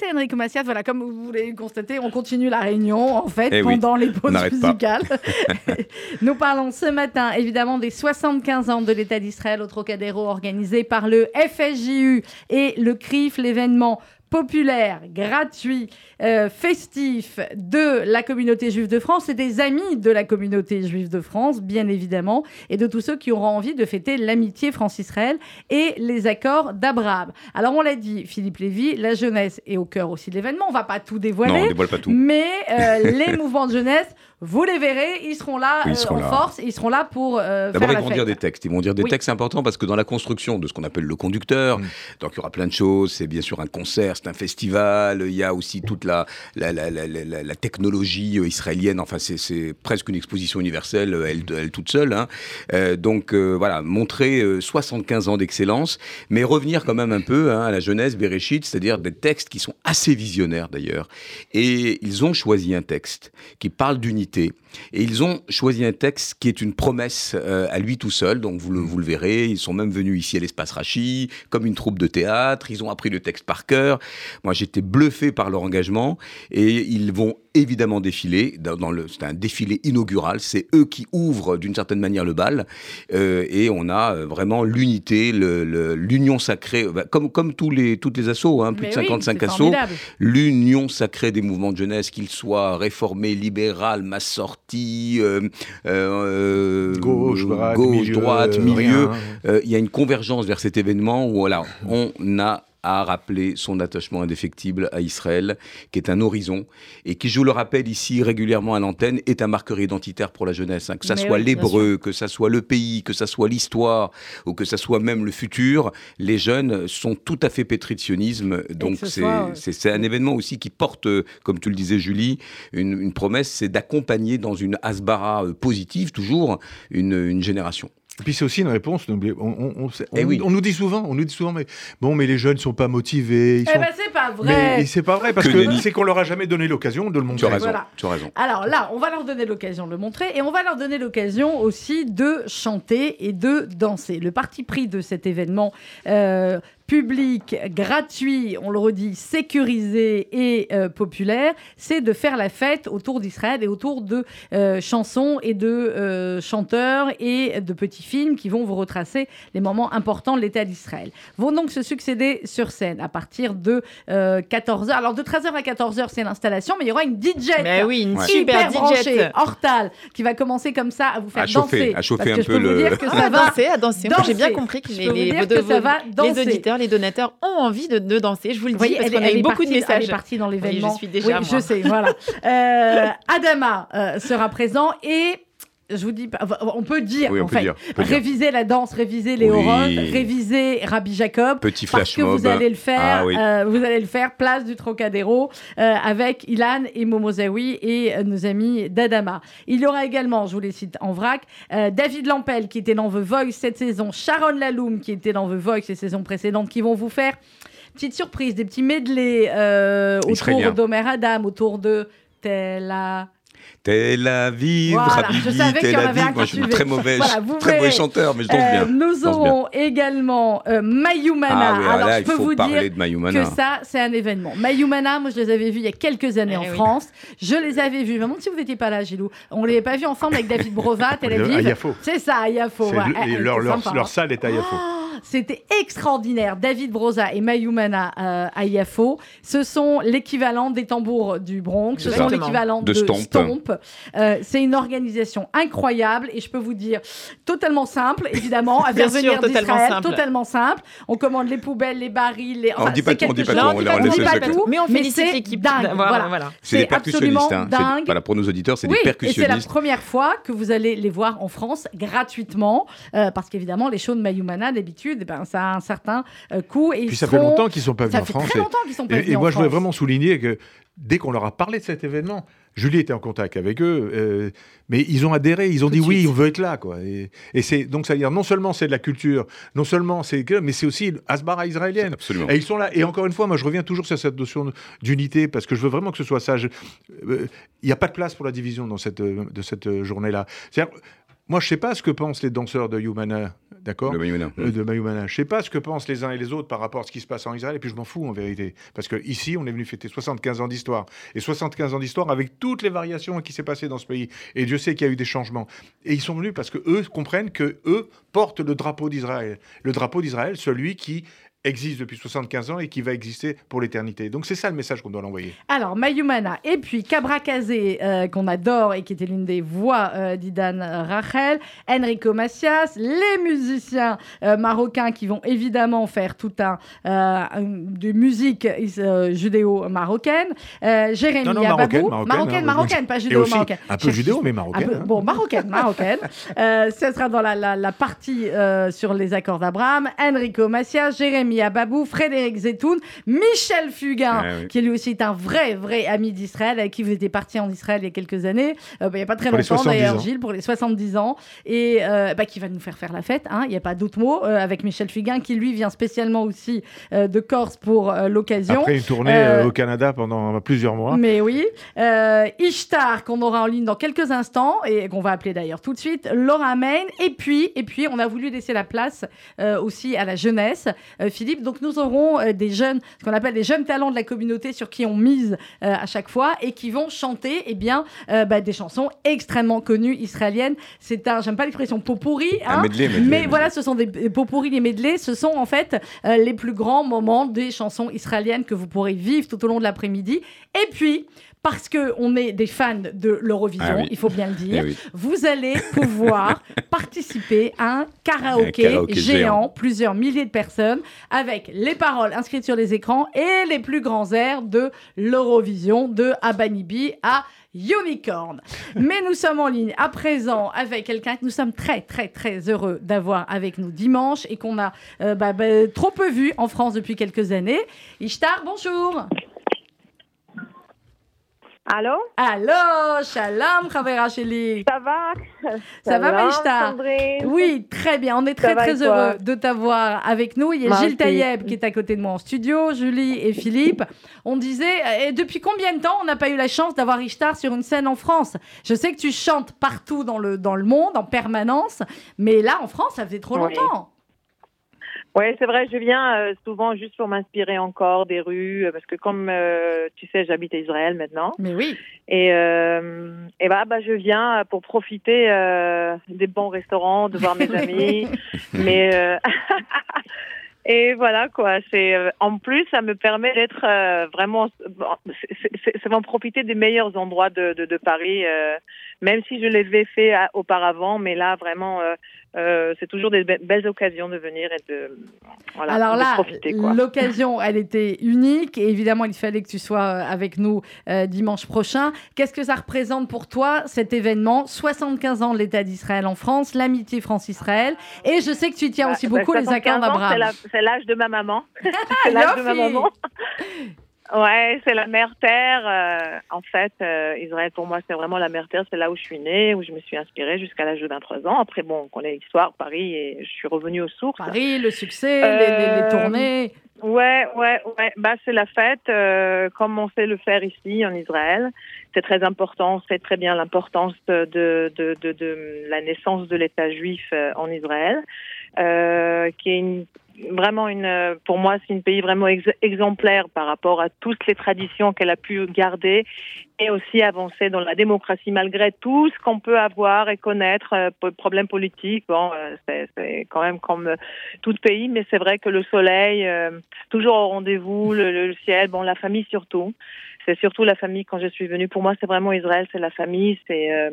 C'était Enrico Macias. Voilà, comme vous l'avez constaté, on continue la réunion en fait Eh oui, pendant les pauses musicales. Nous parlons ce matin évidemment des 75 ans de l'État d'Israël au Trocadéro organisé par le FSJU et le CRIF, l'événement populaire, gratuit, euh, festif de la communauté juive de France et des amis de la communauté juive de France, bien évidemment, et de tous ceux qui auront envie de fêter l'amitié France-Israël et les accords d'Abraham. Alors on l'a dit, Philippe Lévy, la jeunesse est au cœur aussi de l'événement. On va pas tout dévoiler. Non, on dévoile pas tout. Mais euh, les mouvements de jeunesse, vous les verrez, ils seront là Oui, ils euh, seront en là. force, ils seront là pour euh, D'abord, ils vont fête. dire des textes. Ils vont dire des Oui. textes importants parce que dans la construction de ce qu'on appelle le conducteur, Mm. donc il y aura plein de choses. C'est bien sûr un concert, c'est un festival. Il y a aussi toute la, la, la, la, la- technologie euh, israélienne. Enfin, c'est- c'est presque une exposition universelle, elle, elle toute seule. hein. Euh, donc euh, voilà, montrer euh, 75 ans d'excellence, mais revenir quand même un peu hein, à la jeunesse, Bereshit, c'est-à-dire des textes qui sont assez visionnaires d'ailleurs. Et ils ont choisi un texte qui parle d'unité opportunité et ils ont choisi un texte qui est une promesse euh, à lui tout seul. Donc vous le, vous le verrez, ils sont même venus ici à l'espace Rachi, comme une troupe de théâtre. Ils ont appris le texte par cœur. Moi, j'étais bluffé par leur engagement. Et ils vont évidemment défiler. Dans, dans le, c'est un défilé inaugural. C'est eux qui ouvrent d'une certaine manière le bal. Euh, et on a euh, vraiment l'unité, le- le- l'union sacrée, bah, comme, comme tous les, toutes les assos, hein, plus Mais de oui, 55 c'est assos formidable. l'union sacrée des mouvements de jeunesse, qu'ils soient réformés, libéral, masse sortie, euh, Gauche, droite, gauche, milieu, droite, milieu. rien. Euh, Il y a une convergence vers cet événement où voilà, on a à rappeler son attachement indéfectible à Israël, qui est un horizon, et qui, je vous le rappelle ici régulièrement à l'antenne, est un marqueur identitaire pour la jeunesse. hein. Que ça Mais soit oui, l'hébreu, que ça soit le pays, que ça soit l'histoire, ou que ça soit même le futur, les jeunes sont tout à fait pétris de sionisme. Donc ce c'est soit, un événement aussi qui porte, comme tu le disais Julie, une, une promesse, c'est d'accompagner dans une asbara euh, positive toujours une, une génération. Et puis c'est aussi une réponse. n'oubliez- On, on- on- on- Eh oui. on nous dit souvent, on nous dit souvent, mais bon, mais les jeunes sont pas motivés. Ils Eh sont... ben, c'est pas mais vrai. c'est pas vrai parce Que c'est qu'on leur a jamais donné l'occasion de le Tu montrer. as raison. Voilà. Tu as raison. Alors là, on va leur donner l'occasion de le montrer et on va leur donner l'occasion aussi de chanter et de danser. Le parti pris de cet événement euh, public, gratuit, on le redit, sécurisé et euh, populaire, c'est de faire la fête autour d'Israël et autour de euh, chansons et de euh, chanteurs et de petits films qui vont vous retracer les moments importants de l'État d'Israël. Vont donc se succéder sur scène à partir de 14h. Alors de 13h à 14h, c'est l'installation, mais il y aura une DJ Mais oui, une Ouais. super DJ. Hortal, qui va commencer comme ça à vous faire À chauffer, danser. à chauffer Parce un que je peu peux vous le- dire que ça À va danser, à danser. Moi, J'ai bien danser. compris que Je les, vous les- que ça va les danser. Les donateurs ont envie de, de danser. Je vous le dis voyez, parce elle, qu'on a elle eu beaucoup partie, de elle messages. est partie dans l'événement. Oui, je suis déjà, Oui, moi. je sais, voilà. Euh, Adama euh, sera présent et je vous dis, on peut dire, Oui, on en peut fait, dire, dire. réviser la danse, réviser les Oui. Réviser Rabbi Jacob. Petit Parce flash que mob. vous allez le faire, Ah oui. euh, vous allez le faire place du Trocadéro euh, avec Ilan et Momozawi et euh, nos amis d'Adama. Il y aura également, je vous les cite en vrac, David Lampel qui était dans The Voice cette saison, Sharon Laloum qui était dans The Voice les saisons précédentes, qui vont vous faire petite surprise, des petits medley autour d'Omer Adam, autour de Tella. Tel Aviv, Voilà, Habibi, je savais qu'il y Tel Aviv. un Moi, je suis très mauvais, Voilà, je- vous très mauvais chanteur, mais je danse Euh, bien. nous bien. aurons également euh, Mayumana. Ah oui, alors là, je peux vous dire que ça, c'est un événement. Mayumana, moi, je les avais vus il y a quelques années Eh en oui. France. Je les avais vus. Je me demande si vous n'étiez pas là, Gilou. On les avait pas vus ensemble avec David Brovat, Tel Aviv. C'est ça, à Yafo. C'est ouais. le- Eh, eh, leur, hein. salle est à Yafo. C'était extraordinaire. David Broza et Mayumana euh, à Yafo, ce sont l'équivalent des tambours du Bronx, ce C'est sont l'équivalent De de, Stomp. Stomp. Euh, c'est une organisation incroyable et je peux vous dire totalement simple, évidemment, à faire venir totalement d'Israël, simple. totalement simple. On commande les poubelles, les barils, les. On dit pas tout, on dit pas tout, on dit on on pas tout, Mais on félicite c'est l'équipe. dingue. Voilà, Voilà. C'est des absolument percussionnistes. hein. C'est- dingue. Voilà, pour nos auditeurs, c'est Oui, des et c'est la percussionnistes. première fois que vous allez les voir en France gratuitement, euh, parce qu'évidemment, les shows de Mayumana, d'habitude, eh ben, ça a un certain euh, coût. Et Puis ça fait seront- longtemps qu'ils sont pas venus Ça en fait France. très et- longtemps qu'ils sont pas Et, venus et moi, en je voudrais vraiment souligner que dès qu'on leur a parlé de cet événement, Julie était en contact avec eux, euh, mais ils ont adhéré, ils ont Tout dit oui, on veut être là, quoi. Et, et c'est donc ça veut dire non seulement c'est de la culture, non seulement c'est que, mais c'est aussi Asbara israélienne. Absolument. Et ils sont là. Et encore une fois, moi, je reviens toujours sur cette notion d'unité parce que je veux vraiment que ce soit ça. Euh, Il n'y a pas de place pour la division dans cette, de cette journée-là. Moi, je sais pas ce que pensent les danseurs de Humana, d'accord Le Mayumana. euh, de Mayumana. Je sais pas ce que pensent les uns et les autres par rapport à ce qui se passe en Israël, et puis je m'en fous en vérité. Parce que ici, on est venu fêter 75 ans d'histoire. Et 75 ans d'histoire avec toutes les variations qui s'est passé dans ce pays. Et Dieu sait qu'il y a eu des changements. Et ils sont venus parce que eux comprennent que eux portent le drapeau d'Israël. Le drapeau d'Israël, celui qui existe depuis 75 ans et qui va exister pour l'éternité. Donc c'est ça le message qu'on doit l'envoyer. Alors, Mayumana, et puis Cabra Kazé, euh, qu'on adore et qui était l'une des voix euh, d'Idan Rachel, Enrico Macias, les musiciens euh, marocains qui vont évidemment faire tout un de musique judéo-marocaine, Jérémy Non, non, Ababou, marocaine, marocaine, marocaine, hein, marocaine, pas judéo-marocaine. un peu judéo, mais marocaine. peu- hein. bon, marocaine, marocaine. Ce sera dans la, la- la partie sur les accords d'Abraham. Enrico Macias, Jérémy Ababou, Frédéric Zetoun, Michel Fugain, Ah oui. qui lui aussi est un vrai, vrai ami d'Israël, avec qui vous étiez parti en Israël il y a quelques années, euh, bah, il n'y a pas très Pour longtemps 70 d'ailleurs. Gilles, pour les 70 ans, et euh, bah, qui va nous faire faire la fête, hein, il n'y a pas d'autre mot, euh, avec Michel Fugain, qui lui vient spécialement aussi de Corse pour l'occasion. Après une tournée au Canada pendant plusieurs mois. Mais oui. Ishtar, qu'on aura en ligne dans quelques instants et qu'on va appeler d'ailleurs tout de suite. Laura Main. Et puis, et puis, on a voulu laisser la place aussi à la jeunesse, Philippe. Donc, nous aurons euh, des jeunes, ce qu'on appelle des jeunes talents de la communauté sur qui on mise euh, à chaque fois et qui vont chanter eh bien, euh, bah, des chansons extrêmement connues israéliennes. C'est un, j'aime pas l'expression pot pourri, hein, medley, medley, mais medley. voilà, ce sont des pot pourris, les medley. Ce sont en fait les plus grands moments des chansons israéliennes que vous pourrez vivre tout au long de l'après-midi. Et puis, parce que on est des fans de l'Eurovision, Ah oui. il faut bien le dire, Eh oui. vous allez pouvoir participer à un karaoké, Un karaoké géant, géant. plusieurs milliers de personnes, avec les paroles inscrites sur les écrans et les plus grands airs de l'Eurovision, de Abanibi à Unicorn. Mais nous sommes en ligne à présent avec quelqu'un que nous sommes très très très heureux d'avoir avec nous dimanche et qu'on a euh, bah, bah, trop peu vu en France depuis quelques années. Ishtar, bonjour. Allô? Allô, shalom, Khavera Sheli. Ça va? Ça va, Sandrine Oui, très bien. On est très, très heureux de t'avoir avec nous. Il y a Gilles. Taïeb qui est à côté de moi en studio, Julie et Philippe. On disait, euh, et depuis combien de temps on n'a pas eu la chance d'avoir Ishtar sur une scène en France? Je sais que tu chantes partout dans le, dans le monde, en permanence, mais là, en France, ça faisait trop longtemps. Oui, c'est vrai, je viens euh, souvent juste pour m'inspirer encore des rues, euh, parce que comme euh, tu sais, j'habite à Israël maintenant. Mais oui. Et, euh, et bah, bah, je viens pour profiter des bons restaurants, de voir mes amis. mais et voilà quoi. C'est en plus, ça me permet d'être vraiment. c'est- en profiter des meilleurs endroits de, de, de Paris, même si je l'avais fait à- auparavant. Mais là, vraiment, euh, c'est toujours des be- belles occasions de venir et de voilà, Alors là, l'occasion, elle était unique et évidemment, il fallait que tu sois euh, avec nous euh, dimanche prochain. Qu'est-ce que ça représente pour toi, cet événement? 75 ans de l'État d'Israël en France, l'amitié France-Israël. Et je sais que tu tiens aussi Bah, beaucoup les 75 accords d'Abraham. c'est l'âge de ma maman. c'est l'âge de ma maman. Ouais, c'est la mère terre. euh, en fait, euh, Israël pour moi c'est vraiment la mère terre. C'est là où je suis née, où je me suis inspirée jusqu'à l'âge de 23 ans. Après bon, on connaît l'histoire, Paris, et je suis revenue aux sources. Paris, le succès, les, les- les Euh, tournées. Ouais, ouais, ouais. Bah, c'est la fête, comme on sait le faire ici en Israël. C'est très important. On sait très bien l'importance de, de, de, de, de la naissance de l'État juif en Israël, qui est une, vraiment une, euh, pour moi, c'est un pays vraiment ex- exemplaire par rapport à toutes les traditions qu'elle a pu garder et aussi avancer dans la démocratie malgré tout ce qu'on peut avoir et connaître, euh, problèmes politiques. Bon, euh, c'est, quand même comme euh, tout pays, mais c'est vrai que le soleil, toujours au rendez-vous, le, le ciel, bon, la famille surtout. C'est surtout la famille quand je suis venue. Pour moi, c'est vraiment Israël, c'est la famille, c'est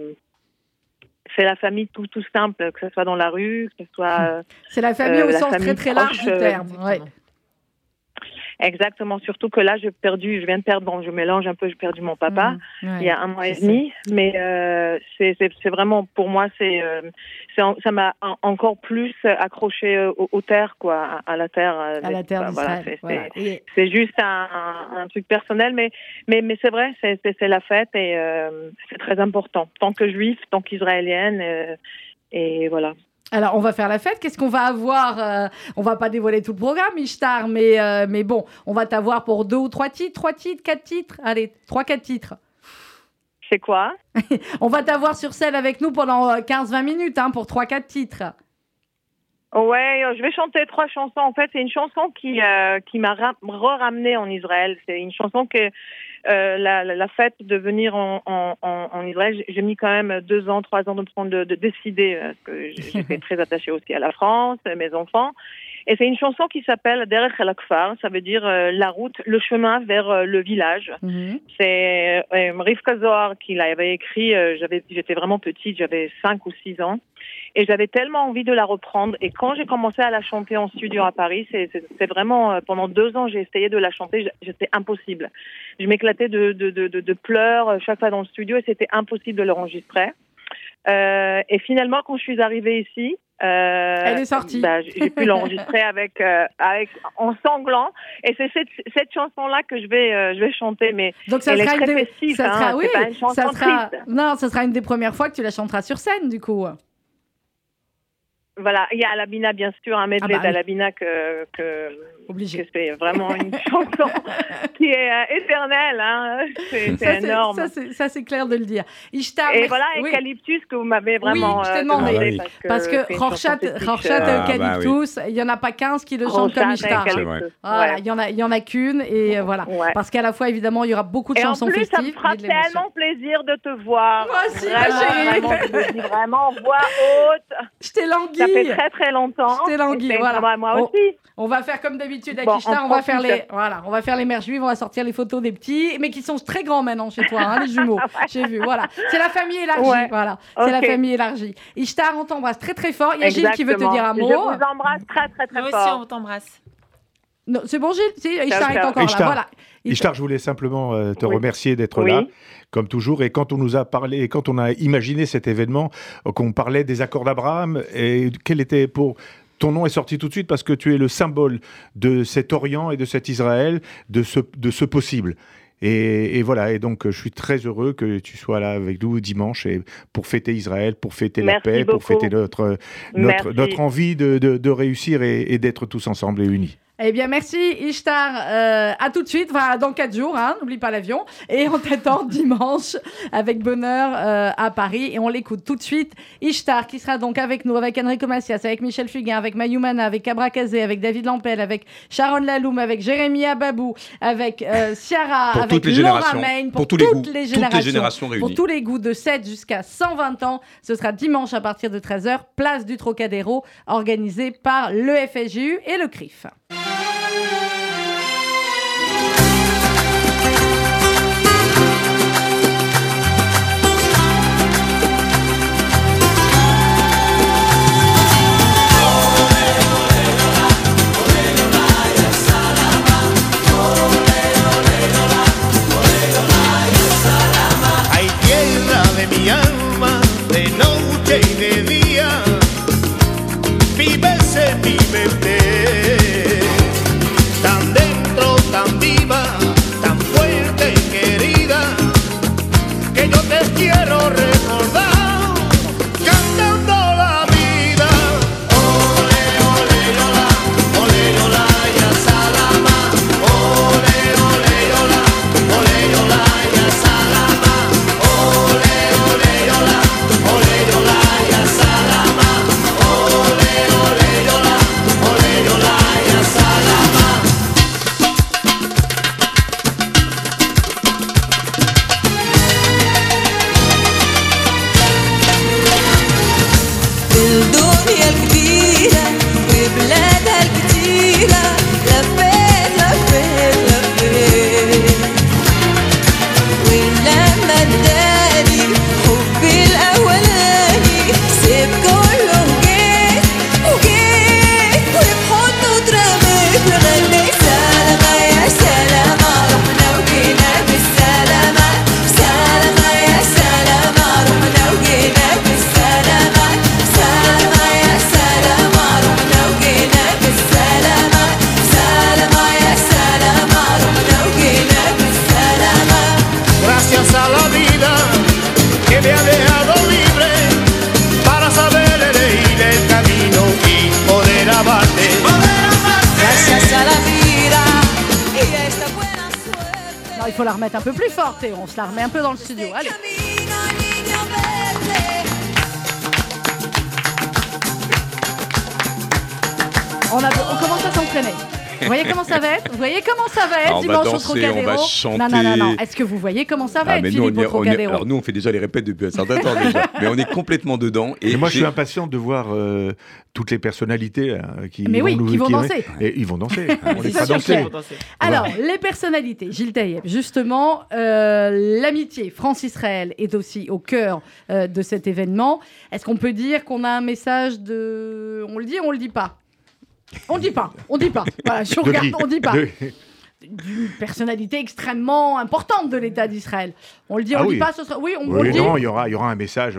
c'est la famille tout tout simple, que ce soit dans la rue, que ce soit C'est la famille euh, au la sens famille très très large proche, du euh, terme. ouais. Exactement. Surtout que là, j'ai perdu, je viens de perdre, bon, je mélange un peu, j'ai perdu mon papa. Mmh, ouais. il y a un mois et demi, mais euh, c'est vraiment pour moi c'est euh, ça m'a en- encore plus accroché euh, aux, aux terres quoi, à, à la terre. euh, À la terre bah, voilà, c'est- voilà. Et- juste un, un- un truc personnel, mais mais mais c'est vrai, c'est la fête et euh, c'est très important. Tant que juif, tant qu'israélienne, euh, et voilà. Alors, on va faire la fête. Qu'est-ce qu'on va avoir euh, On va pas dévoiler tout le programme, Ishtar, mais, euh, mais bon, on va t'avoir pour deux ou trois titres, trois titres, quatre titres. Allez, trois, quatre titres. C'est quoi? On va t'avoir sur scène avec nous pendant euh, 15-20 minutes hein, pour trois, quatre titres. Ouais, euh, je vais chanter trois chansons. En fait, c'est une chanson qui euh, qui m'a ra- re-ramenée en Israël. C'est une chanson que euh, la, la, la fête de venir en, en, en, Israël, j'ai- mis quand même deux ans, trois ans de prendre de, de décider euh, parce que j'étais très attachée aussi à la France, à mes enfants. Et c'est une chanson qui s'appelle Derech el Akfar, ça veut dire euh, la route, le chemin vers euh, le village. C'est euh, Rivka Zohar qui l'avait écrit. euh, j'avais, j'étais vraiment petite, j'avais cinq ou six ans, et j'avais tellement envie de la reprendre. Et quand j'ai commencé à la chanter en studio à Paris, c'est, vraiment euh, pendant deux ans j'ai essayé de la chanter, c'était impossible. Je m'éclatais de, de, de, de, de pleurs euh, chaque fois dans le studio et c'était impossible de l'enregistrer. Euh, et finalement, quand je suis arrivée ici, euh, Elle est sortie. bah, j'ai pu l'enregistrer avec, euh, avec en sanglant. Et c'est cette, cette chanson-là que je vais, euh, je vais chanter. Mais Donc ça elle sera est une très des- festive. ça hein, sera, c'est oui, pas une chanson ça sera, triste. non, ça sera une des premières fois que tu la chanteras sur scène, du coup. Voilà, il y a Alabina, bien sûr, un medley Ah bah d'Alabina que, que, Obligé. que c'est vraiment une chanson qui est euh, éternelle. Hein. C'est, Ça, c'est énorme. Ça, c'est- clair de le dire. Ishtar, Et merci- voilà, oui. Eucalyptus que vous m'avez vraiment Oui, je t'ai euh, demandé. Ah bah oui. Parce que chanson Rorschach, fétiche, Rorschach euh, Ah, bah Eucalyptus, il y en a pas 15 qui le chantent comme Ishtar. Ouais. il y en a, il y en a qu'une et euh, voilà. Ouais. Parce qu'à la fois, évidemment, il y aura beaucoup de Et en chansons plus, ça me festives. fera tellement plaisir de te voir. Moi aussi, ma vraiment, chérie. vraiment, voix haute. Je t'ai Ça fait langui. très très longtemps. Je t'ai langui, voilà. Moi, aussi. On va faire comme d'habitude Bon, Ishtar, on on va faire les voilà, on va faire les mères juives, on va sortir les photos des petits, mais qui sont très grands maintenant chez toi, hein, les jumeaux. J'ai vu, voilà. C'est la famille élargie, Ouais. voilà. C'est la famille élargie. Ishtar, on t'embrasse très très fort. Il y a Gilles qui veut te dire un Je mot? vous embrasse très très très Nous aussi, fort. on t'embrasse. C'est bon Gilles, si, Ishtar est encore là. Ishtar. Voilà. Ishtar, je voulais simplement euh, te Oui. remercier d'être Oui. là, comme toujours. Et quand on nous a parlé, quand on a imaginé cet événement, euh, qu'on parlait des accords d'Abraham, et quel était pour ton nom est sorti tout de suite parce que tu es le symbole de cet Orient et de cet Israël, de ce, de ce possible. Et, et voilà, et donc je suis très heureux que tu sois là avec nous dimanche et pour fêter Israël, pour fêter la paix, pour fêter notre, notre, notre envie de, de, de réussir et, et d'être tous ensemble et unis. Eh bien, merci Ishtar. Euh, à tout de suite, enfin, dans 4 jours, hein, n'oublie pas l'avion. Et on t'attend dimanche avec bonheur euh, à Paris. Et on l'écoute tout de suite. Ishtar qui sera donc avec nous, avec Enrico Macias, avec Michel Fugain, avec Mayumana, avec Cabra Kazé, avec David Lampel, avec Sharon Laloum, avec Jérémy Ababou, avec euh, Ciara, Pour avec toutes les Laura générations, Main, pour tous les toutes goûts, les toutes les générations. générations Pour réunies. tous les goûts de 7 jusqu'à 120 ans. Ce sera dimanche à partir de 13h, place du Trocadéro, organisé par le FSJU et le CRIF. Se la remet un peu dans le studio. Allez. Ça va être Vous voyez comment ça va être Ah, on va dimanche au danser, Trocadéro on va Non, non, non, non. chanter. Est-ce que vous voyez comment ça va Ah, être, mais nous, on Philippe, est- au on est- alors nous, on fait déjà les répètes depuis un certain temps déjà. Mais on est complètement dedans. Et, Et moi, je suis impatient de voir euh, toutes les personnalités là, qui, Mais vont oui, nous, qui vont danser. Et ils vont danser. On les fera danser. Alors, les personnalités, Gilles Taïeb, justement, euh, l'amitié France-Israël est aussi au cœur euh, de cet événement. Est-ce qu'on peut dire qu'on a un message de... On le dit ou on le dit pas? On dit pas, on dit pas. Voilà, je De regarde, on dit pas. D'une personnalité extrêmement importante de l'État d'Israël. On le dit, on Ah le oui. dit pas, ce sera... Oui, on, on Oui, le dit. non, il y aura, il y aura un message.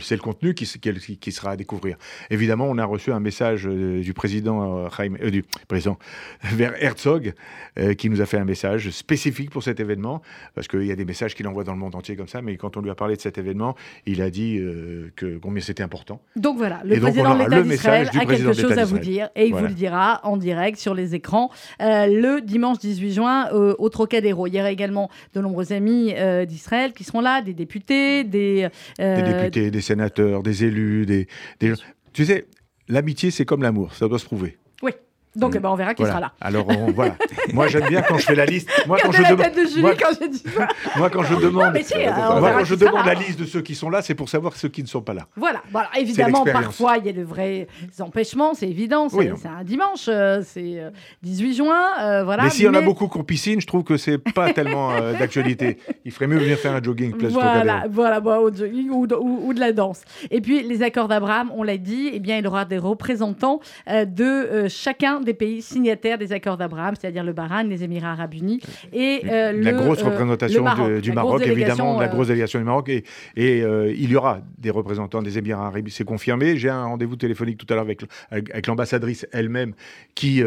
C'est le contenu qui, s- qui, qui sera à découvrir. Évidemment, on a reçu un message euh, du président euh, Chaim- euh, du président vers Herzog, euh, qui nous a fait un message spécifique pour cet événement, parce qu'il y a des messages qu'il envoie dans le monde entier comme ça. Mais quand on lui a parlé de cet événement, il a dit euh, que combien c'était important. Donc voilà, le Et président de l'État d'Israël a quelque chose à vous dire et il Voilà. vous le dira en direct sur les écrans le dimanche 18 juin euh, au Trocadéro. Il y aura également de nombreux amis euh, d'Israël qui seront là, des députés, des... euh, Des députés, des sénateurs, des élus, des, des... Tu sais, l'amitié, c'est comme l'amour, ça doit se prouver. Donc eh ben, on verra qui Voilà. sera là. Alors on- voilà. Moi j'aime bien quand je fais la liste. Moi quand je demande. de moi- quand j'ai dit ça. Moi, quand je demande, mais si, euh, moi, quand je la liste de ceux qui sont là, c'est pour savoir ceux qui ne sont pas là. Voilà, voilà. évidemment, l'expérience. parfois, il y a de vrais empêchements, c'est évident. C'est Oui, c'est un dimanche, euh, c'est euh, 18 juin, euh, voilà. mais s'il y en a mais- beaucoup qui ont piscine, je trouve que c'est pas tellement euh, d'actualité. Il ferait mieux venir faire un jogging place Voilà, voilà, bah, au jogging ou, de- ou- ou de la danse. Et puis les accords d'Abraham, on l'a dit, eh bien il aura des représentants euh, de euh, chacun des pays signataires des accords d'Abraham, c'est-à-dire le Bahreïn, les Émirats Arabes Unis et euh, la le, grosse euh, représentation le Maroc, de- du la Maroc, évidemment, la euh, grosse délégation du Maroc. Et, et, euh, il y aura des représentants des Émirats arabes, c'est confirmé. J'ai un rendez-vous téléphonique tout à l'heure avec, avec, l'ambassadrice elle-même qui,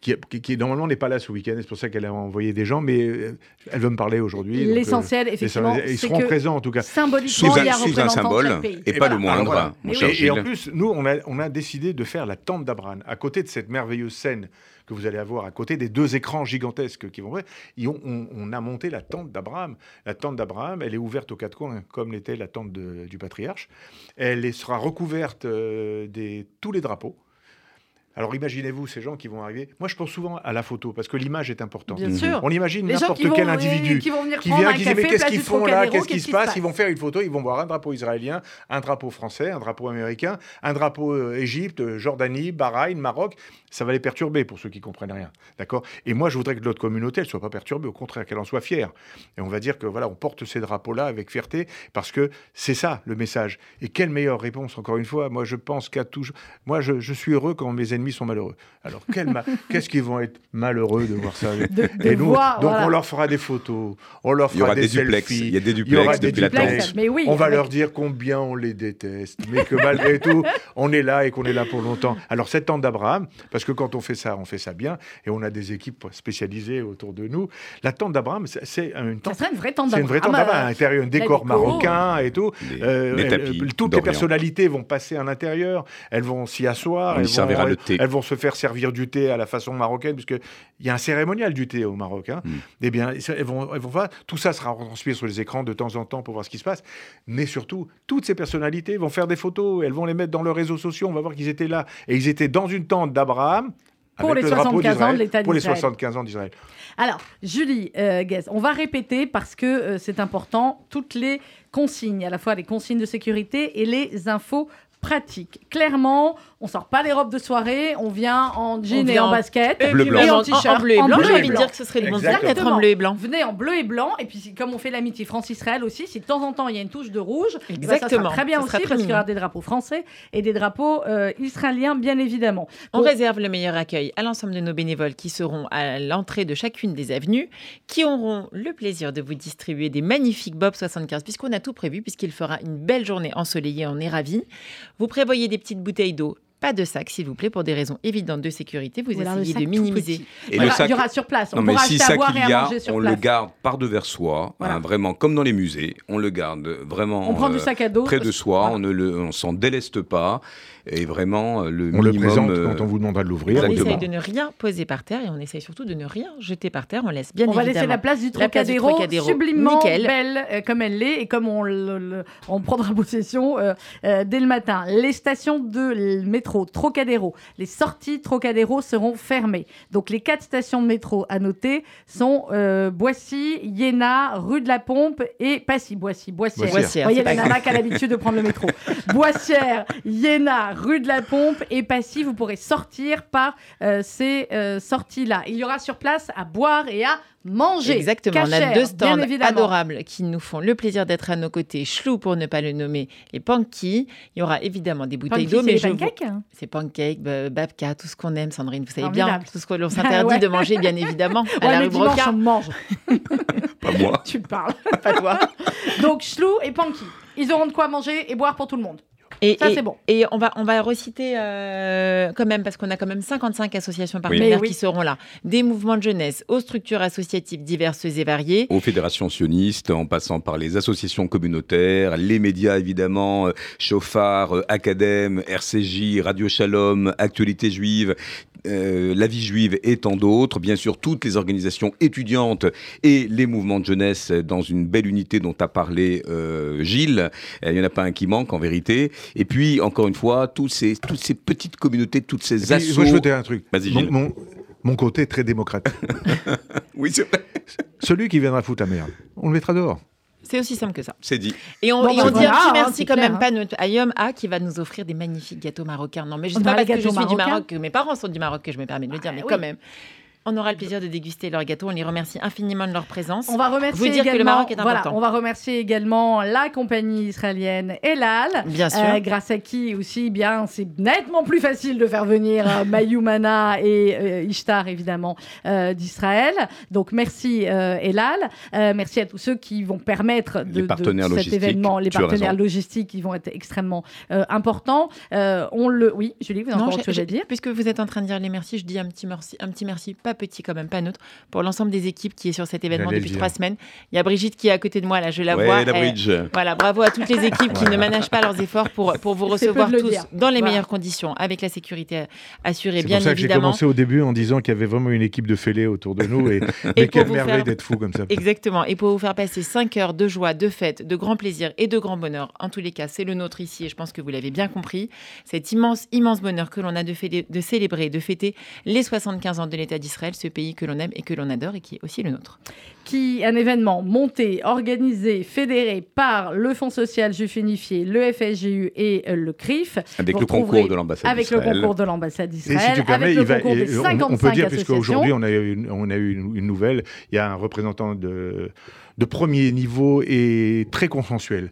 qui, qui- qui, normalement n'est pas là ce week-end. C'est pour ça qu'elle a envoyé des gens, mais euh, elle veut me parler aujourd'hui. euh, L'essentiel, effectivement, Ils seront que présents en tout cas. Symboliquement, Sous il y a un, un sous un de symbole, et pas le voilà, moindre, voilà. mon Mais cher oui. Et, et en plus, nous, on a, on a décidé de faire la tente d'Abraham. À côté de cette merveilleuse scène que vous allez avoir, à côté des deux écrans gigantesques qui vont voir, et on, on- on a monté la tente d'Abraham. La tente d'Abraham, elle est ouverte aux quatre coins, comme l'était la tente de- du patriarche. Elle sera recouverte euh, des tous les drapeaux. Alors imaginez-vous ces gens qui vont arriver. Moi, je pense souvent à la photo parce que l'image est importante. Bien sûr. On imagine n'importe vont, quel individu qui vont venir qui vient, qui dit mais qu'est-ce qu'ils font là, qu'est-ce qui se passe? Ils vont faire une photo, ils vont voir un drapeau israélien, un drapeau français, un drapeau américain, un drapeau euh, Égypte, euh, Jordanie, Bahreïn, Maroc. Ça va les perturber pour ceux qui comprennent rien, d'accord? Et moi, je voudrais que notre communauté, elle soit pas perturbée, au contraire, qu'elle en soit fière. Et on va dire que voilà, on porte ces drapeaux-là avec fierté parce que c'est ça le message. Et quelle meilleure réponse encore une fois Moi, je pense qu'à tout, moi, je, je suis heureux quand mes ennemis sont malheureux. Alors, qu'est-ce qu'ils vont être malheureux de voir ça? De- de Et nous, voir, donc voilà. on leur fera des photos, on leur Il y aura fera des des, duplex. Il y a des Il y aura duplex des depuis la. Mais oui, on va avec- leur dire combien on les déteste, mais que malgré tout, on est là et qu'on est là pour longtemps. Alors, cette tente d'Abraham, parce que quand on fait ça, on fait ça bien, et on a des équipes spécialisées autour de nous. La tente d'Abraham, c'est- une Ça tente. serait une vraie tente C'est une vraie tente d'Abraham, d'Abraham. À euh, l'intérieur, un décor déco. marocain et tout. Euh, tapis toutes les personnalités vont passer à l'intérieur. Elles vont s'y asseoir. On y elles, servira vont, le thé. Elles vont se faire servir du thé à la façon marocaine, puisque il y a un cérémonial du thé au Maroc. hein. Mm. Eh bien, elles vont, elles vont voir- tout ça sera retransmis sur les écrans de temps en temps pour voir ce qui se passe. Mais surtout, toutes ces personnalités vont faire des photos. Elles vont les mettre dans leurs réseaux sociaux. On va voir qu'ils étaient là. Et ils étaient dans une tente d'Abraham. Pour les le drapeau 75 ans de d'Israël, l'État Pour les d'Israël. 75 ans d'Israël. Alors, Julie euh, Guez, on va répéter parce que euh, c'est important toutes les consignes, à la fois les consignes de sécurité et les infos pratiques. Clairement, on sort pas les robes de soirée, on vient en jean On et en en- basket Bleu, et blanc. en en, en t-shirt. bleu et en blanc, bleu j'ai et envie de dire que ce serait le Exactement. d'être en bleu et blanc. Venez en bleu et blanc, et puis comme on fait l'amitié France-Israël aussi, si de temps en temps il y a une touche de rouge, eh ben, ça Exactement. sera très bien Ça aussi très parce qu'il y aura des drapeaux français et des drapeaux euh, israéliens, bien évidemment. On Bon, réserve le meilleur accueil à l'ensemble de nos bénévoles qui seront à l'entrée de chacune des avenues, qui auront le plaisir de vous distribuer des magnifiques Bob 75, puisqu'on a tout prévu, puisqu'il fera une belle journée ensoleillée, on est ravis. Vous prévoyez des petites bouteilles d'eau, pas de sac, s'il vous plaît, pour des raisons évidentes de sécurité. Vous voilà, essayez sac de minimiser. Et Voilà, le sac, il y aura sur place. Non, on mais pourra si qu'il et y à a, on place. le garde par devers soi, Voilà. hein, vraiment comme dans les musées, on le garde vraiment On prend du euh, sac à dos. près de soi, Voilà. on ne le, on s'en déleste pas, et vraiment euh, le On le minimum. présente euh, quand on vous demandera de l'ouvrir. On essaye de ne rien poser par terre et on essaye surtout de ne rien jeter par terre. On laisse bien on va évidemment. laisser la place du La place du Trocadéro, Trocadéro, sublimement nickel. belle euh, comme elle l'est et comme on, le- le- on prendra possession euh, euh, dès le matin. Les stations de métro Trocadéro, les sorties Trocadéro seront fermées. Donc les quatre stations de métro à noter sont euh, Boissy, Iéna, rue de la Pompe et Passy. Boissy, Boissière. Boissière, Vous voyez la a l'habitude de prendre le métro. Boissière, Iéna, rue de la Pompe et Passy, vous pourrez sortir par euh, ces euh, sorties-là. Il y aura sur place à boire et à manger. Exactement, on a Cachère, deux stands adorables qui nous font le plaisir d'être à nos côtés. Chlou, pour ne pas le nommer, les Panky. Il y aura évidemment des bouteilles d'eau, c'est mais vous- pancakes, hein? C'est pancakes, ba- babka, tout ce qu'on aime, Sandrine. Vous savez bien, tout ce que l'on s'interdit Ouais. de manger, bien évidemment, à Ouais, la mais rue dimanche, on mange. Pas moi. Tu parles. Pas toi. Donc, Chlou et Panky. Ils auront de quoi manger et boire pour tout le monde. Et, Ça, et- c'est bon. Et on va, on va reciter euh, quand même, parce qu'on a quand même 55 associations partenaires oui. qui seront là. Des mouvements de jeunesse aux structures associatives diverses et variées. aux fédérations sionistes, en passant par les associations communautaires, les médias évidemment, euh, Chauffard, euh, Acadème, RCJ, Radio Shalom, Actualité Juive, euh, La Vie Juive et tant d'autres. Bien sûr, toutes les organisations étudiantes et les mouvements de jeunesse dans une belle unité dont a parlé euh, Gilles. Euh, Il n'y en a pas un qui manque en vérité. Et puis, encore une fois, tous ces, toutes ces petites communautés, toutes ces Et puis, assos... moi, je veux dire un truc. Vas-y, Mon, mon, mon côté très démocratique. Oui, c'est vrai. Celui qui viendra foutre la merde, on le mettra dehors. C'est aussi simple que ça. C'est dit. Et on, Bon, et bah, on dit un petit hein, merci quand clair, même hein. pas notre à Yom A qui va nous offrir des magnifiques gâteaux marocains. Non, mais je sais pas parce que je suis du Maroc, que mes parents sont du Maroc que je me permets de le dire, Ah, mais oui. quand même. On aura le plaisir de déguster leur gâteau. On les remercie infiniment de leur présence. On va remercier Vous dire également, que le Maroc est voilà, important. on va remercier également la compagnie israélienne Elal, Bien sûr. euh, grâce à qui aussi, eh bien, c'est nettement plus facile de faire venir euh, Mayumana et euh, Ishtar évidemment euh, d'Israël. Donc merci euh, Elal, Euh, merci à tous ceux qui vont permettre de, Les partenaires de cet logistiques, événement, les partenaires logistiques qui vont être extrêmement euh, importants. Euh, on le, oui, Julie, vous avez Non, encore autre chose à dire? Puisque vous êtes en train de dire les merci, je dis un petit merci, un petit merci, pas petit quand même, pas neutre, pour l'ensemble des équipes qui est sur cet événement depuis trois semaines. Il y a Brigitte qui est à côté de moi, là, je la Ouais, vois. la Elle- bridge. Voilà, bravo à toutes les équipes qui ne managent pas leurs efforts pour, pour vous C'est recevoir le tous dans les Voilà. meilleures conditions, avec la sécurité assurée, C'est bien pour ça que j'ai évidemment. commencé au début en disant qu'il y avait vraiment une équipe de fêlés autour de nous et, Et quelle merveille faire- d'être fou comme ça. Exactement. Et pour vous faire passer 5 heures de joie, de fête, de grand plaisir et de grand bonheur, en tous les cas, c'est le nôtre ici et je pense que vous l'avez bien compris. Cet immense, immense bonheur que l'on a de, fêter- de célébrer, de fêter les 75 ans de l'État d'Israël, ce pays que l'on aime et que l'on adore et qui est aussi le nôtre. qui un événement monté, organisé, fédéré par le Fonds social juif unifié, le FSJU et euh, le CRIF. Avec Vous le concours de l'ambassade Avec le concours de l'ambassade Et d'Israël, si tu permets, avec il le va- concours des et on- 55 on peut dire, puisqu'aujourd'hui on a, eu une, on a eu une, une nouvelle, il y a un représentant de, de premier niveau et très consensuel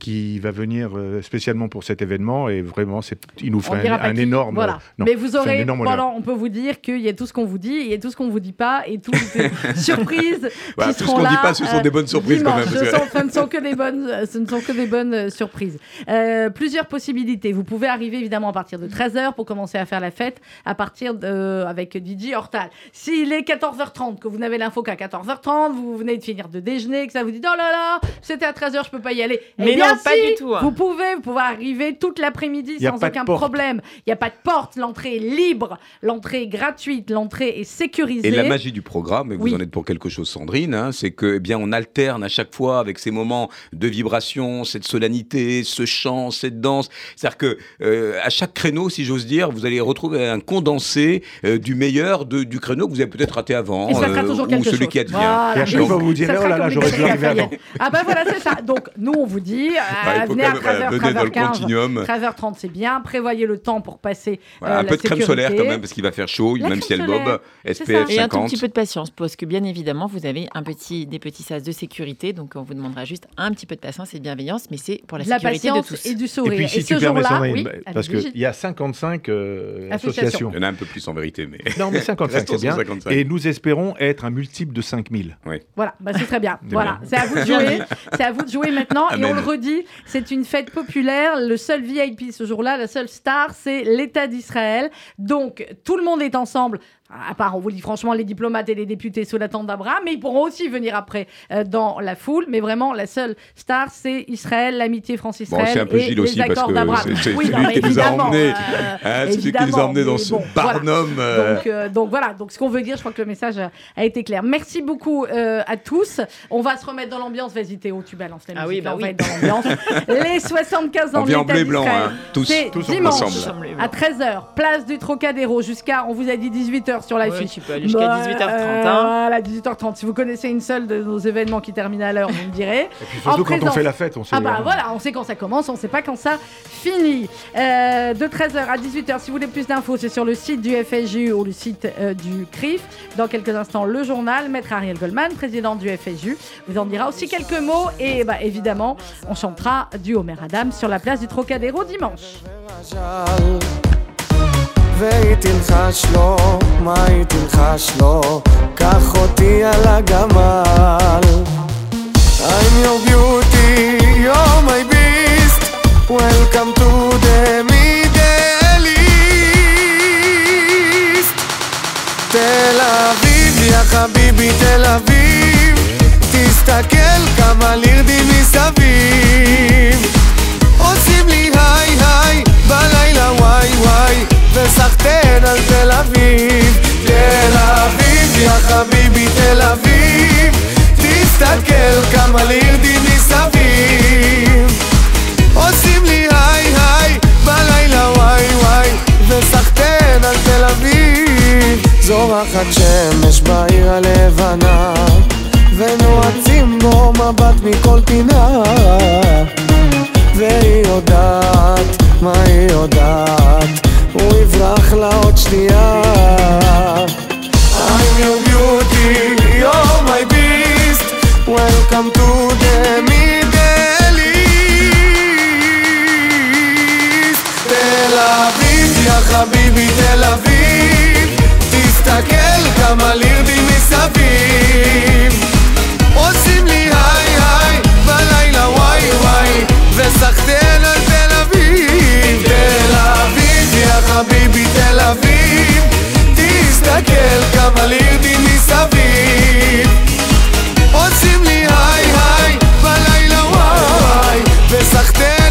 qui va venir euh, spécialement pour cet événement et vraiment c'est, il nous fait un, énorme. Voilà. non, Mais vous aurez, pendant, on peut vous dire qu'il y a tout ce qu'on vous dit, il y a tout ce qu'on vous dit pas, et toutes les surprises Voilà, qui tout ce seront qu'on dit pas, ce sont euh, des bonnes surprises quand même, parce Ce, que- ce ne sont que des bonnes, euh, ce ne sont que des bonnes euh, surprises. Euh, plusieurs possibilités. Vous pouvez arriver évidemment à partir de 13h pour commencer à faire la fête à partir de, avec Didier Hortal. S'il est 14h30, que vous n'avez l'info qu'à 14h30, vous venez de finir de déjeuner, que ça vous dit oh là là, c'était à 13h, je peux pas y aller. Eh Mais bien, non, pas si, du tout, hein. Vous pouvez, vous pouvez arriver toute l'après-midi sans aucun problème. Il n'y a pas de porte, l'entrée est libre, l'entrée est gratuite, l'entrée est sécurisée. Et la magie du programme, et vous Oui. en êtes pour quelque chose, Sandrine, hein, c'est que eh bien on alterne à chaque fois avec ces moments de vibration, cette solennité, ce chant, cette danse. C'est-à-dire que euh, à chaque créneau, si j'ose dire, vous allez retrouver un condensé euh, du meilleur de- du créneau que vous avez peut-être raté avant, Et ça sera euh, toujours ou quelque celui chose. qui advient. Voilà. Et à chaque fois vous vous direz oh là là j'aurais dû arriver avant. Ah ben voilà, c'est ça. Donc nous on vous dit, euh, Bah, venez à même, voilà, 13h, venez dans le 13h15, continuum. 13h30 c'est bien. Prévoyez le temps pour passer Voilà, euh, un la peu de crème solaire quand même, parce qu'il va faire chaud, La même si elle bob, SPF ça. Et un tout 50. petit peu de patience, parce que bien évidemment, vous avez un petit, des petits sas de sécurité, donc on vous demandera juste un petit peu de patience et de bienveillance, mais c'est pour la sécurité de patience tous. et du Et sourire. puis si ce tu permets jour-là, Sandrine, oui, bah, parce qu'il y a 55 euh, Associations. Il y en a un peu plus en vérité, mais. Non mais 55 Restons c'est bien. sur 55. Et nous espérons être un multiple de 5000. Voilà, bah, c'est très bien. C'est voilà, c'est à vous de jouer. C'est à vous de jouer maintenant. Et on le redit, c'est une fête populaire. Le seul VIP ce jour-là, la seule star, c'est l'État d'Israël. Donc tout le monde est ensemble. À part, on vous le dit franchement, les diplomates et les députés sous la tente d'Abraham, mais ils pourront aussi venir après euh, dans la foule. Mais vraiment, la seule star, c'est Israël, l'amitié France-Israël Bon, c'est un peu et Gilles les aussi, parce que d'Abraham. c'est Oui, mais qui nous a emmenés. euh, Hein, qui nous a évidemment, emmenés dans ce bon, voilà. barnum. euh, Donc, euh, donc voilà, donc ce qu'on veut dire, je crois que le message a, a été clair. Merci beaucoup euh, à tous. On va se remettre dans l'ambiance. Vas-y Théo, tu balances la Ah musique. oui, bah là, on oui. va être dans l'ambiance. Les 75 ans On de vient en blanc, hein, tous, C'est tous dimanche ensemble. à 13h, place du Trocadéro jusqu'à, on vous a dit 18h sur la Ouais, fiche. tu peux aller jusqu'à Bah, 18h30. euh, hein. Voilà, 18h30. Si vous connaissez une seule de nos événements qui termine à l'heure, vous me direz. Et puis surtout En quand on fait la fête, on sait. Ah bah voilà, on sait quand ça commence, on sait pas quand ça finit. Euh, de 13h à 18h, si vous voulez plus d'infos, c'est sur le site du FSJU ou le site euh, du CRIF. Dans quelques instants, le journal, Maître Ariel Goldman, président du FSJU, vous en dira aussi quelques mots. Et bah, évidemment, on chantera du Homer Adam sur la place du Trocadéro dimanche. והיא תלחש לו, מה היא תלחש לו? קח אותי על הגמל. I'm your beauty, you're my beast. Welcome to the Middle East. תל אביב, יא חביבי, תל אביב. תסתכל כמה לירדים מסביב. וואי, וסחטיין על תל אביב. תל אביב, יא חביבי, תל אביב. תסתכל כמה לירדים מסביב. עושים לי היי היי, בלילה וואי וואי, וסחטיין על תל אביב. זורחת שמש בעיר הלבנה, ונועצים בו מבט מכל פינה. והיא יודעת, מה היא יודעת? הוא יברח לה עוד שנייה. I'm your beauty, you're my beast. Welcome to the Middle East. תל אביב, יא חביבי, תל אביב. תסתכל כמה לירדים מסביב. עושים לי תסתכל כמה לירדים מסביב. עושים לי היי היי, בלילה וואי, וסחטיין